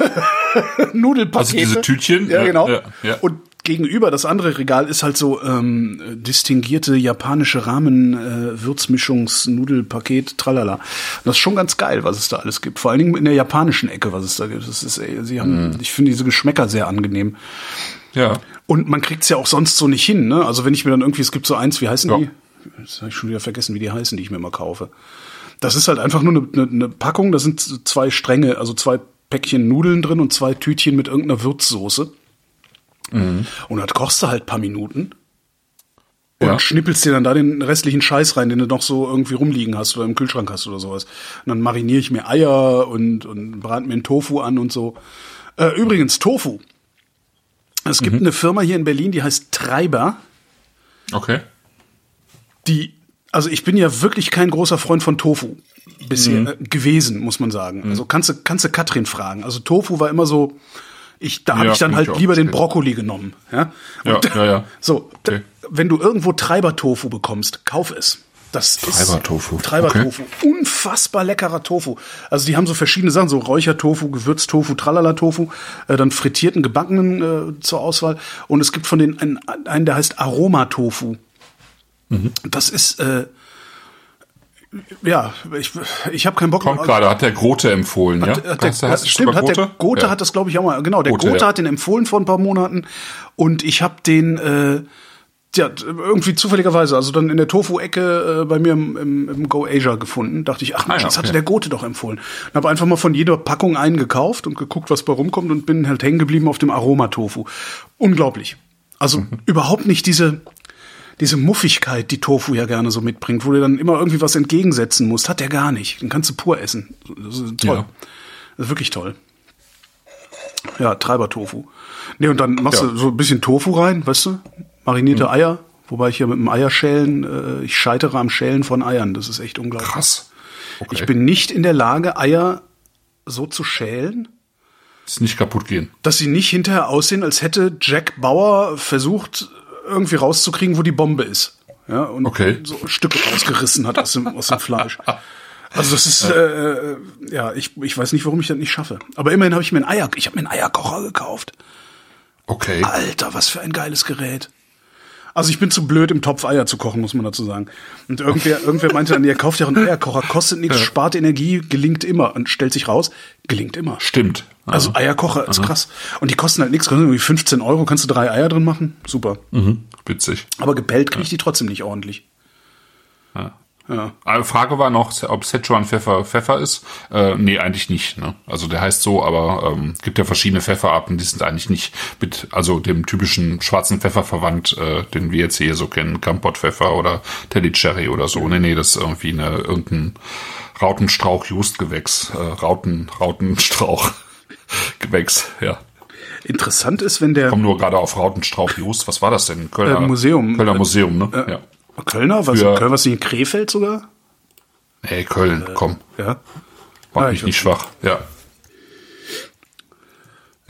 Nudelpakete. Also diese Tütchen. Ja, genau. Ja, ja. Und gegenüber das andere Regal ist halt so ähm, distinguierte japanische Rahmen äh, Würzmischungs Nudelpaket tralala. Das ist schon ganz geil, was es da alles gibt. Vor allen Dingen in der japanischen Ecke, was es da gibt. Das ist, ey, sie haben, mm. ich finde diese Geschmäcker sehr angenehm. Ja. Und man kriegt's ja auch sonst so nicht hin, ne? Also wenn ich mir dann irgendwie, es gibt so eins, wie heißen ja. die? Das habe ich schon wieder vergessen, wie die heißen, die ich mir immer kaufe. Das ist halt einfach nur eine, eine, eine Packung, da sind zwei Stränge, also zwei Päckchen Nudeln drin und zwei Tütchen mit irgendeiner Würzsoße. Mhm. Und das kochst du halt paar Minuten. Und Ja. schnippelst dir dann da den restlichen Scheiß rein, den du noch so irgendwie rumliegen hast oder im Kühlschrank hast oder sowas. Und dann mariniere ich mir Eier und, und brate mir einen Tofu an und so. Äh, übrigens, Tofu. Es Mhm. gibt eine Firma hier in Berlin, die heißt Treiber. Okay. die, also ich bin ja wirklich kein großer Freund von Tofu bisher Mhm. äh, gewesen, muss man sagen. Also kannst du, kannst du Katrin fragen. Also Tofu war immer so, ich, da habe Ja, ich dann halt lieber den. Brokkoli genommen. Ja, Ja, Und- ja, ja. So, Okay. wenn du irgendwo Treiber-Tofu bekommst, kauf es. Das Treiber-Tofu. ist Treiber-Tofu. Unfassbar leckerer Tofu. Also die haben so verschiedene Sachen, so Räuchertofu, Gewürztofu, Tralala-Tofu, äh, dann frittierten, gebackenen äh, zur Auswahl. Und es gibt von denen einen, einen der heißt Aromatofu. Mhm. Das ist, äh, ja, ich, ich habe keinen Bock Kommt gerade, hat der Grote empfohlen, ja? hat der, heißt es stimmt, hat der Gothe Ja. hat das, glaube ich, auch mal. Genau, der Gothe, Gothe ja. hat den empfohlen vor ein paar Monaten und ich habe den äh, ja, irgendwie zufälligerweise, also dann in der Tofu-Ecke äh, bei mir im, im, im Go Asia gefunden. Dachte ich, ach Mensch, Ah, ja, das hatte der Gothe doch empfohlen. Und habe einfach mal von jeder Packung einen gekauft und geguckt, was bei rumkommt und bin halt hängen geblieben auf dem Aromatofu. Unglaublich. Also Mhm. überhaupt nicht diese diese Muffigkeit, die Tofu ja gerne so mitbringt, wo du dann immer irgendwie was entgegensetzen musst, hat der gar nicht. Den kannst du pur essen. Das ist toll. Ja. Das ist wirklich toll. Ja, Treiber-Tofu. Nee, und dann machst Ja. du so ein bisschen Tofu rein, weißt du? Marinierte Eier. Wobei ich hier mit dem Eierschälen, äh, ich scheitere am Schälen von Eiern. Das ist echt unglaublich. Krass. Okay. Ich bin nicht in der Lage, Eier so zu schälen, Ist nicht kaputt gehen. dass sie nicht hinterher aussehen, als hätte Jack Bauer versucht, irgendwie rauszukriegen, wo die Bombe ist. Ja, und Okay. so Stücke rausgerissen hat aus dem, aus dem Fleisch. Also das ist, äh, äh, ja, ich, ich weiß nicht, warum ich das nicht schaffe. Aber immerhin habe ich mir einen Eier, ich habe mir einen Eierkocher gekauft. Okay. Alter, was für ein geiles Gerät. Also ich bin zu blöd, im Topf Eier zu kochen, muss man dazu sagen. Und irgendwer, irgendwer meinte dann, ihr kauft ja einen Eierkocher, kostet nichts, spart Energie, gelingt immer. Und stellt sich raus, gelingt immer. Stimmt. Also Eierkocher ist krass. Und die kosten halt nichts, irgendwie 15 Euro, kannst du drei Eier drin machen. Super. Mhm. Witzig. Aber gepellt krieg ich die trotzdem nicht ordentlich. Ja. Ja. Eine Frage war noch, ob Szechuan Pfeffer Pfeffer ist. Äh, nee, eigentlich nicht. Ne? Also der heißt so, aber ähm, gibt ja verschiedene Pfefferarten, die sind eigentlich nicht mit also dem typischen schwarzen Pfeffer verwandt, äh, den wir jetzt hier so kennen, Kampot-Pfeffer oder Teddy Cherry oder so. Nee, nee, das ist irgendwie eine, irgendein Rautenstrauch-Justgewächs. Äh, Rauten, Rautenstrauch. Gewächs, ja. Interessant ist, wenn der Komm nur gerade auf Rautenstrauch Just. Was war das denn? Kölner Äh, Museum. Kölner Äh, Museum, ne? ja. Kölner, was, Für- Kölner, was nicht in Krefeld sogar? Hey, Köln, komm. Ja. Mach Ja, mich ich- nicht schwach. Ja.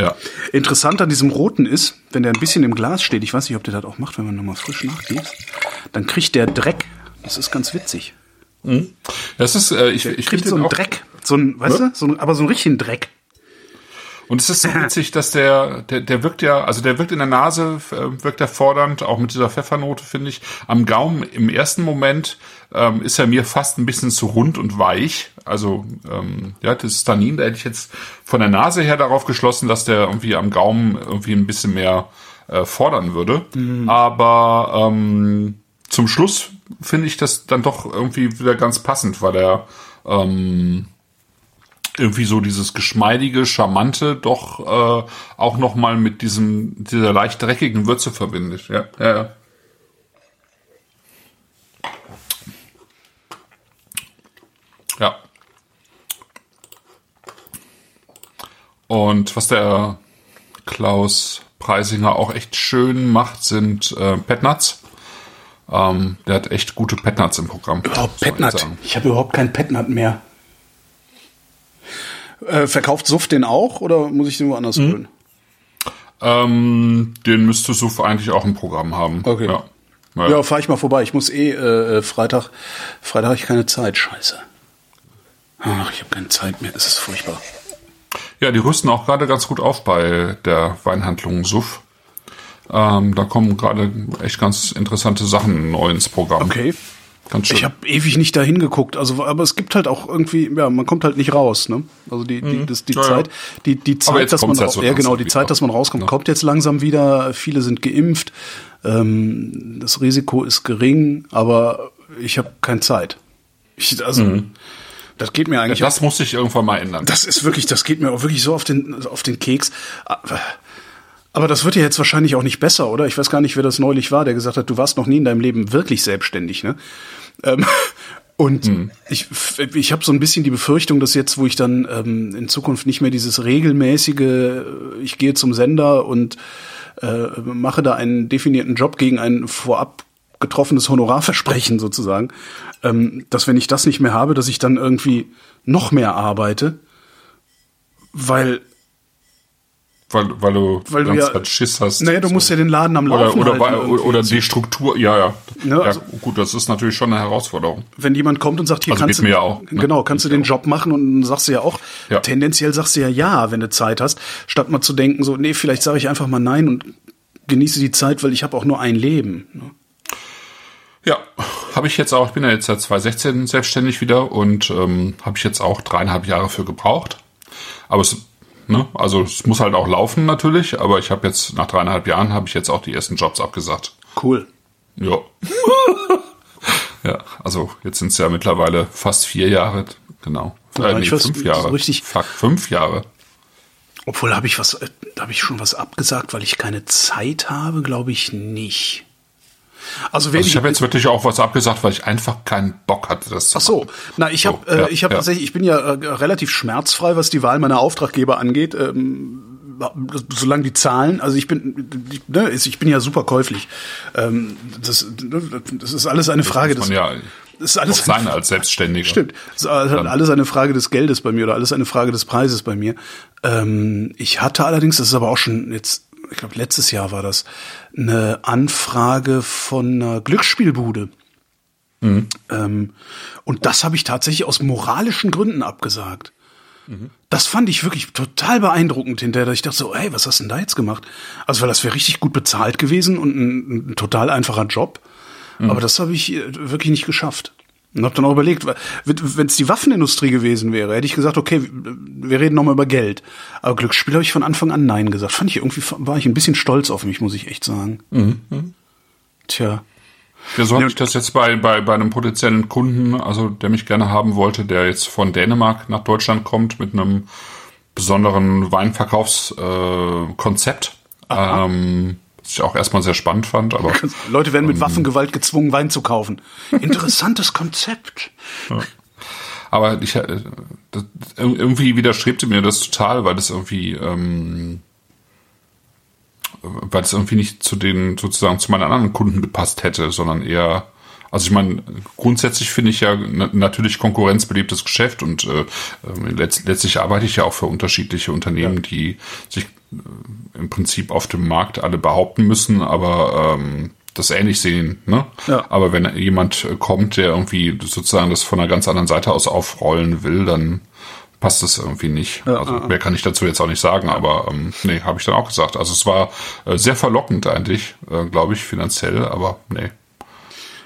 Ja. Interessant an diesem Roten ist, wenn der ein bisschen im Glas steht, ich weiß nicht, ob der das auch macht, wenn man nochmal frisch nachgießt, dann kriegt der Dreck. Das ist ganz witzig. Das ist, äh, ich, ich Kriegt so einen auch, Dreck. So ein, weißt du, so ein, aber so einen richtigen Dreck. Und es ist so witzig, dass der, der, der wirkt ja, also der wirkt in der Nase, äh, wirkt er fordernd, auch mit dieser Pfeffernote, finde ich. Am Gaumen im ersten Moment ähm, ist er mir fast ein bisschen zu rund und weich. Also, ähm, ja, das Tannin, da hätte ich jetzt von der Nase her darauf geschlossen, dass der irgendwie am Gaumen irgendwie ein bisschen mehr äh, fordern würde. Aber ähm, zum Schluss finde ich das dann doch irgendwie wieder ganz passend, weil er ähm, irgendwie so dieses geschmeidige, charmante doch äh, auch noch mal mit diesem dieser leicht dreckigen Würze verbindet. Ja, ja. ja. Ja. Und was der Klaus Preisinger auch echt schön macht, sind äh, Petnuts. Ähm, der hat echt gute Petnuts im Programm. Oh, sagen. Ich habe überhaupt kein Petnat mehr. Äh, verkauft Suff den auch oder muss ich den woanders holen? Ähm, den müsste Suf eigentlich auch im Programm haben. Okay. Ja, ja. Ja, fahr ich mal vorbei. Ich muss eh äh, Freitag. Freitag habe ich keine Zeit. Scheiße. Ach, ich habe keine Zeit mehr. Es ist furchtbar. Ja, die rüsten auch gerade ganz gut auf bei der Weinhandlung Suff. Ähm, da kommen gerade echt ganz interessante Sachen neu ins Programm. Okay. Ganz schön. Ich habe ewig nicht dahin geguckt. Also, aber es gibt halt auch irgendwie, ja, man kommt halt nicht raus. Ne? Also die, die, das, die Mhm. Ja, ja. Zeit, die, die Zeit, dass man, ja so ja genau, die Zeit, dass man rauskommt, Ja. kommt jetzt langsam wieder. Viele sind geimpft. Ähm, das Risiko ist gering, aber ich habe keine Zeit. Ich, also Mhm. Das geht mir eigentlich. Das muss sich irgendwann mal ändern. Das ist wirklich, das geht mir auch wirklich so auf den, auf den Keks. Aber das wird ja jetzt wahrscheinlich auch nicht besser, oder? Ich weiß gar nicht, wer das neulich war, der gesagt hat, du warst noch nie in deinem Leben wirklich selbstständig, ne? Ähm, und hm. ich, ich habe so ein bisschen die Befürchtung, dass jetzt, wo ich dann ähm, in Zukunft nicht mehr dieses regelmäßige, äh, ich gehe zum Sender und äh, mache da einen definierten Job gegen ein vorab getroffenes Honorarversprechen sozusagen, ähm, dass wenn ich das nicht mehr habe, dass ich dann irgendwie noch mehr arbeite, weil weil, weil du weil du ja, Zeit Schiss hast. Naja, du so. musst ja den Laden am Laufen oder, oder, halten. Oder die Struktur, ja, ja. Ne, also, ja. Gut, das ist natürlich schon eine Herausforderung. Wenn jemand kommt und sagt, hier also kannst du, ja auch, ne? genau, kannst du den Job machen und dann sagst du ja auch, ja. tendenziell sagst du ja ja, wenn du Zeit hast, statt mal zu denken, so, nee, vielleicht sage ich einfach mal nein und genieße die Zeit, weil ich habe auch nur ein Leben. Ne? Ja, habe ich jetzt auch, ich bin ja jetzt seit 2016 selbstständig wieder und ähm, habe ich jetzt auch dreieinhalb Jahre für gebraucht. Aber es Ne? Also es muss halt auch laufen natürlich, aber ich habe jetzt nach dreieinhalb Jahren habe ich jetzt auch die ersten Jobs abgesagt. Cool. Ja. ja, also jetzt sind es ja mittlerweile fast vier Jahre, genau. Ja, äh, nee, fünf Jahre. So richtig Fuck, fünf Jahre. Obwohl habe ich was, äh, habe ich schon was abgesagt, weil ich keine Zeit habe, glaube ich nicht. Also, also ich habe jetzt wirklich auch was abgesagt, weil ich einfach keinen Bock hatte, das zu Ach so, na ich habe, so, äh, ich habe ja. tatsächlich, ich bin ja äh, relativ schmerzfrei, was die Wahl meiner Auftraggeber angeht. Ähm, solange die Zahlen, also ich bin, ne, ich bin ja super käuflich. Ähm, das, das ist alles eine Frage des. Ja das ist alles sein als Selbstständiger. Stimmt. Das ist alles eine Frage des Geldes bei mir oder alles eine Frage des Preises bei mir. Ähm, ich hatte allerdings, das ist aber auch schon jetzt ich glaube letztes Jahr war das, eine Anfrage von einer Glücksspielbude. Mhm. Ähm, und das habe ich tatsächlich aus moralischen Gründen abgesagt. Mhm. Das fand ich wirklich total beeindruckend hinterher, dass ich dachte so, hey, was hast du denn da jetzt gemacht? Also, weil das wäre richtig gut bezahlt gewesen und ein, ein total einfacher Job. Mhm. Aber das habe ich äh, wirklich nicht geschafft. Und hab dann auch überlegt, wenn es die Waffenindustrie gewesen wäre, hätte ich gesagt, okay, wir reden nochmal über Geld. Aber Glücksspiel habe ich von Anfang an Nein gesagt. Fand ich irgendwie, war ich ein bisschen stolz auf mich, muss ich echt sagen. Mhm. Tja. Ja, so habe ich das jetzt bei, bei, bei einem potenziellen Kunden, also der mich gerne haben wollte, der jetzt von Dänemark nach Deutschland kommt mit einem besonderen Weinverkaufskonzept. Äh, ähm, ich auch erstmal sehr spannend fand, aber. Leute werden mit ähm, Waffengewalt gezwungen, Wein zu kaufen. Interessantes Konzept. Ja. Aber ich, äh, das, irgendwie widerstrebte mir das total, weil das irgendwie, ähm, weil das irgendwie nicht zu den, sozusagen zu meinen anderen Kunden gepasst hätte, sondern eher, also ich meine, grundsätzlich finde ich ja natürlich konkurrenzbelebtes Geschäft und äh, ähm, letzt, letztlich arbeite ich ja auch für unterschiedliche Unternehmen, ja. die sich äh, im Prinzip auf dem Markt alle behaupten müssen, aber ähm, das ähnlich sehen. Ne? Ja. Aber wenn jemand kommt, der irgendwie sozusagen das von einer ganz anderen Seite aus aufrollen will, dann passt das irgendwie nicht. Ja, also mehr kann ich dazu jetzt auch nicht sagen, aber ähm, nee, habe ich dann auch gesagt. Also es war äh, sehr verlockend eigentlich, äh, glaube ich, finanziell, aber nee.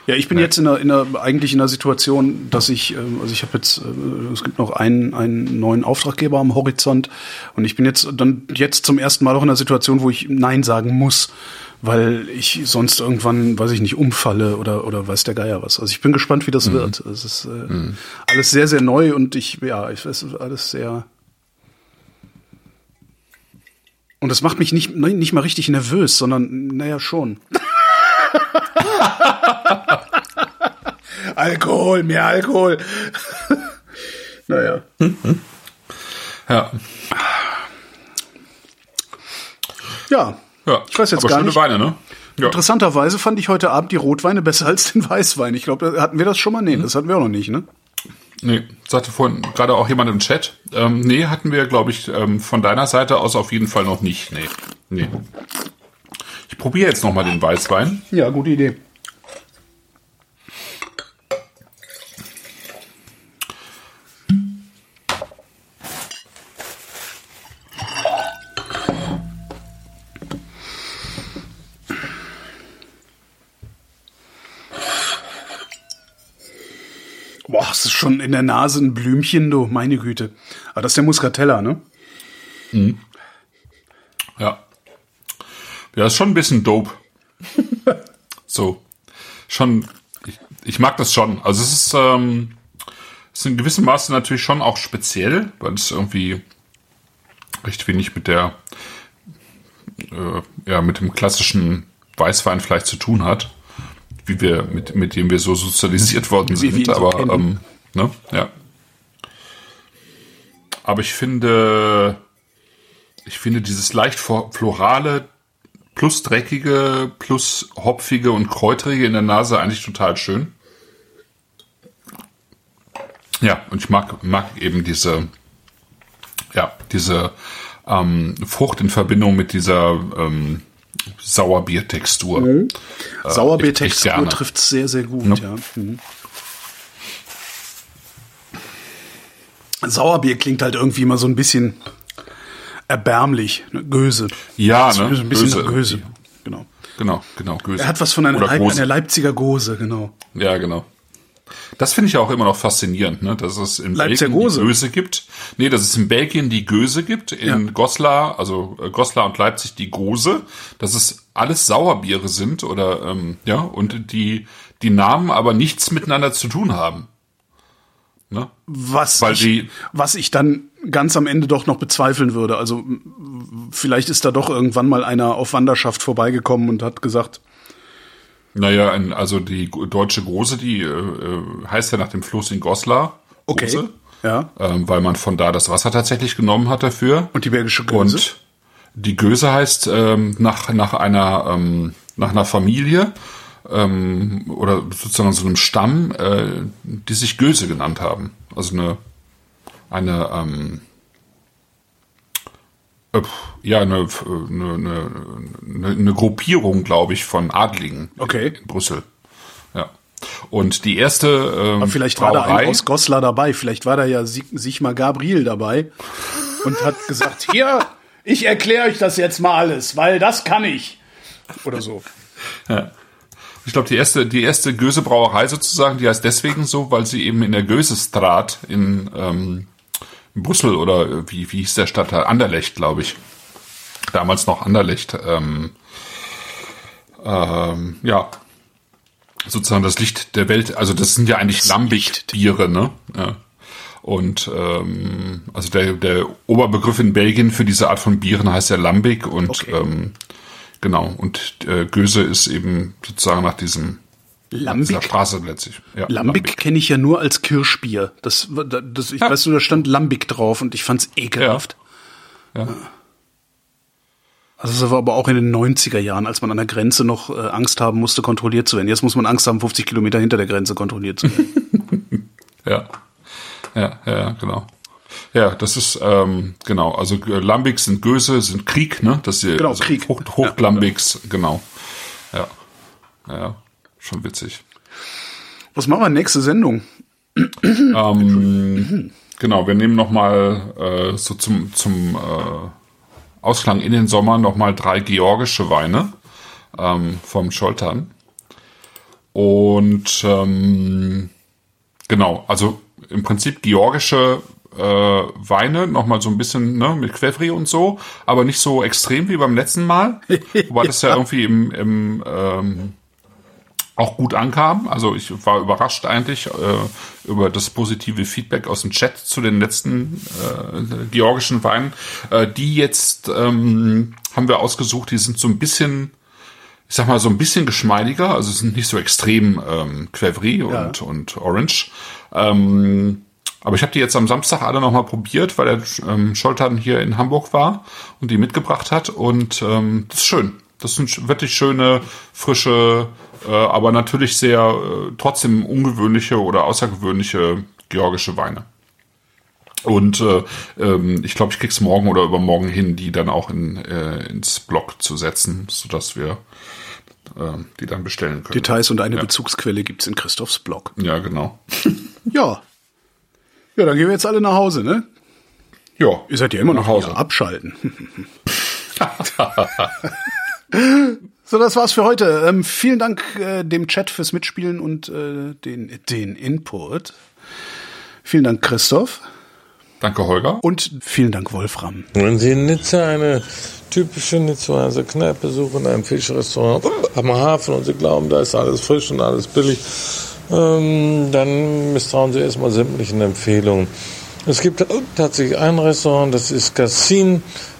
Ja, ich bin nee. jetzt in einer, in einer, eigentlich in einer Situation, dass ich, ähm, also ich habe jetzt, äh, es gibt noch einen, einen neuen Auftraggeber am Horizont und ich bin jetzt dann jetzt zum ersten Mal auch in einer Situation, wo ich Nein sagen muss, weil ich sonst irgendwann, weiß ich nicht, umfalle oder oder weiß der Geier was. Also ich bin gespannt, wie das mhm. wird. Es ist äh, mhm. alles sehr sehr neu und ich ja, ich weiß, alles sehr und das macht mich nicht nicht mal richtig nervös, sondern naja schon. Alkohol, mehr Alkohol. naja. Ja. Ja. Ja. Ich weiß jetzt aber gar schöne nicht. Weine, ne? Ja. Interessanterweise fand ich heute Abend die Rotweine besser als den Weißwein. Ich glaube, hatten wir das schon mal? Nee, mhm. das hatten wir auch noch nicht, ne? Nee, sagte vorhin gerade auch jemand im Chat. Ähm, nee, hatten wir, glaube ich, ähm, von deiner Seite aus auf jeden Fall noch nicht. Nee. Nee. Ich probiere jetzt noch mal den Weißwein. Ja, gute Idee. Es ist schon in der Nase ein Blümchen, du, meine Güte. Aber das ist der Muscatella, ne? Mhm. Ja. Ja, ist schon ein bisschen dope. so. Schon, ich, ich, mag das schon. Also es ist, ähm, ist in gewissem Maße natürlich schon auch speziell, weil es irgendwie recht wenig mit der, äh, ja, mit dem klassischen Weißwein vielleicht zu tun hat, wie wir, mit, mit dem wir so sozialisiert worden sind, aber, ähm, ne, ja. Aber ich finde, ich finde dieses leicht florale, plus dreckige, plus hopfige und kräuterige in der Nase eigentlich total schön. Ja, und ich mag, mag eben diese, ja, diese ähm, Frucht in Verbindung mit dieser ähm, Sauerbiertextur. Mhm. Äh, Sauerbiertextur trifft sehr, sehr gut, Ja. ja. Mhm. Sauerbier klingt halt irgendwie immer so ein bisschen erbärmlich, ne? Göse. Ja, ne? Ein bisschen Göse. Göse. Genau. Genau, genau. Göse. Er hat was von einer, Leip Gose. einer Leipziger Gose, genau. Ja, genau. Das finde ich auch immer noch faszinierend, ne? dass es in Leipziger Belgien Gose. die Göse gibt. Nee, dass es in Belgien die Göse gibt, in Ja. Goslar, also äh, Goslar und Leipzig die Gose, dass es alles Sauerbiere sind oder ähm, ja, und die, die Namen aber nichts miteinander zu tun haben. Ne? Was, Weil ich, die- was ich dann ganz am Ende doch noch bezweifeln würde. Also vielleicht ist da doch irgendwann mal einer auf Wanderschaft vorbeigekommen und hat gesagt, Naja, ein, also die deutsche Gose, die äh, äh, heißt ja nach dem Fluss in Goslar. okay, Gose, ja, ähm, weil man von da das Wasser tatsächlich genommen hat dafür. und die belgische Gose. Und die Göse heißt ähm, nach, nach einer ähm, nach einer Familie ähm, oder sozusagen so einem Stamm, äh, die sich Göse genannt haben. Also eine eine ähm, äh, ja eine, f- eine, eine, eine, eine Gruppierung, glaube ich, von Adligen Okay. in Brüssel. Ja. Und die erste ähm, Aber vielleicht war da Brauerei, ein aus Goslar dabei, vielleicht war da ja Sig Sigmar Gabriel dabei und hat gesagt, hier, ich erkläre euch das jetzt mal alles, weil das kann ich. Oder so. Ich glaube, die erste, die erste Göse-Brauerei sozusagen, die heißt deswegen so, weil sie eben in der Gösestraat in, ähm, in Brüssel oder äh, wie, wie hieß der Stadtteil? Anderlecht, glaube ich. Damals noch Anderlecht. Ähm, ähm, ja, sozusagen das Licht der Welt. Also das sind ja eigentlich Lambic-Biere, ne? Ja. Und ähm, also der, der Oberbegriff in Belgien für diese Art von Bieren heißt ja Lambic und Okay. ähm, genau und äh, Göse ist eben sozusagen nach diesem Lambic, Straße letztlich. Ja, Lambic kenne ich ja nur als Kirschbier. Das, das ich weiß nur, da stand Lambic drauf und ich fand's ekelhaft. Ja. Also das war aber auch in den 90er Jahren, als man an der Grenze noch äh, Angst haben musste, kontrolliert zu werden. Jetzt muss man Angst haben, 50 Kilometer hinter der Grenze kontrolliert zu werden. Ja. Ja, ja, ja, genau. Ja, das ist ähm, genau. Also äh, Lambics sind Göse, sind Krieg, ne? Das hier, Genau, also Krieg. Hoch, Hochlambics, genau. Ja, ja, schon witzig. Was machen wir nächste Sendung? Ähm, genau, wir nehmen noch mal äh, so zum zum äh, Ausklang in den Sommer noch mal drei georgische Weine ähm, vom Scholtern. Und ähm, genau, also im Prinzip georgische äh, Weine, noch mal so ein bisschen ne, mit Quevri und so, aber nicht so extrem wie beim letzten Mal. Wobei das ja irgendwie im, im ähm, auch gut ankam. Also ich war überrascht eigentlich äh, über das positive Feedback aus dem Chat zu den letzten äh, georgischen Weinen. Äh, die jetzt ähm, haben wir ausgesucht, die sind so ein bisschen, ich sag mal, so ein bisschen geschmeidiger, also sind nicht so extrem ähm, Quevri und, und Orange. Ähm, aber ich habe die jetzt am Samstag alle nochmal probiert, weil der ähm, Scholtern hier in Hamburg war und die mitgebracht hat. Und ähm, das ist schön. Das sind wirklich schöne, frische, äh, aber natürlich sehr äh, trotzdem ungewöhnliche oder außergewöhnliche georgische Weine. Und äh, ähm, ich glaube, ich krieg's morgen oder übermorgen hin, die dann auch in, äh, ins Blog zu setzen, sodass wir äh, die dann bestellen können. Details und eine Ja. Bezugsquelle gibt's in Christophs Blog. Ja, genau. Ja. Ja, dann gehen wir jetzt alle nach Hause, ne? Ja, Ihr seid ja immer noch nach Hause. Abschalten. so, das war's für heute. Ähm, vielen Dank äh, dem Chat fürs Mitspielen und äh, den, den Input. Vielen Dank, Christoph. Danke, Holger. Und vielen Dank, Wolfram. Wenn Sie in Nizza eine typische Nizzaer Kneipe suchen, ein Fischrestaurant am Hafen und Sie glauben, da ist alles frisch und alles billig ähm, dann misstrauen Sie erstmal sämtlichen Empfehlungen. Es gibt tatsächlich ein Restaurant, das ist Cassin.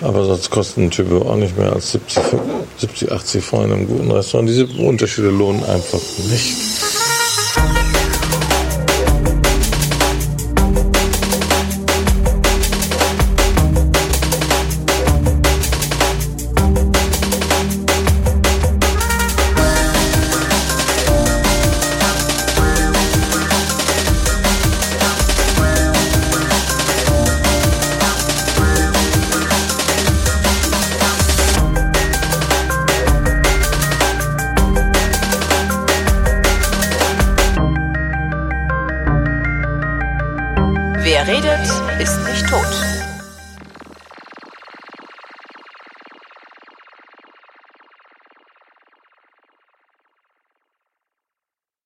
Aber sonst kosten ein Typo auch nicht mehr als 70, 70 80 Francs in einem guten Restaurant. Diese Unterschiede lohnen einfach nicht.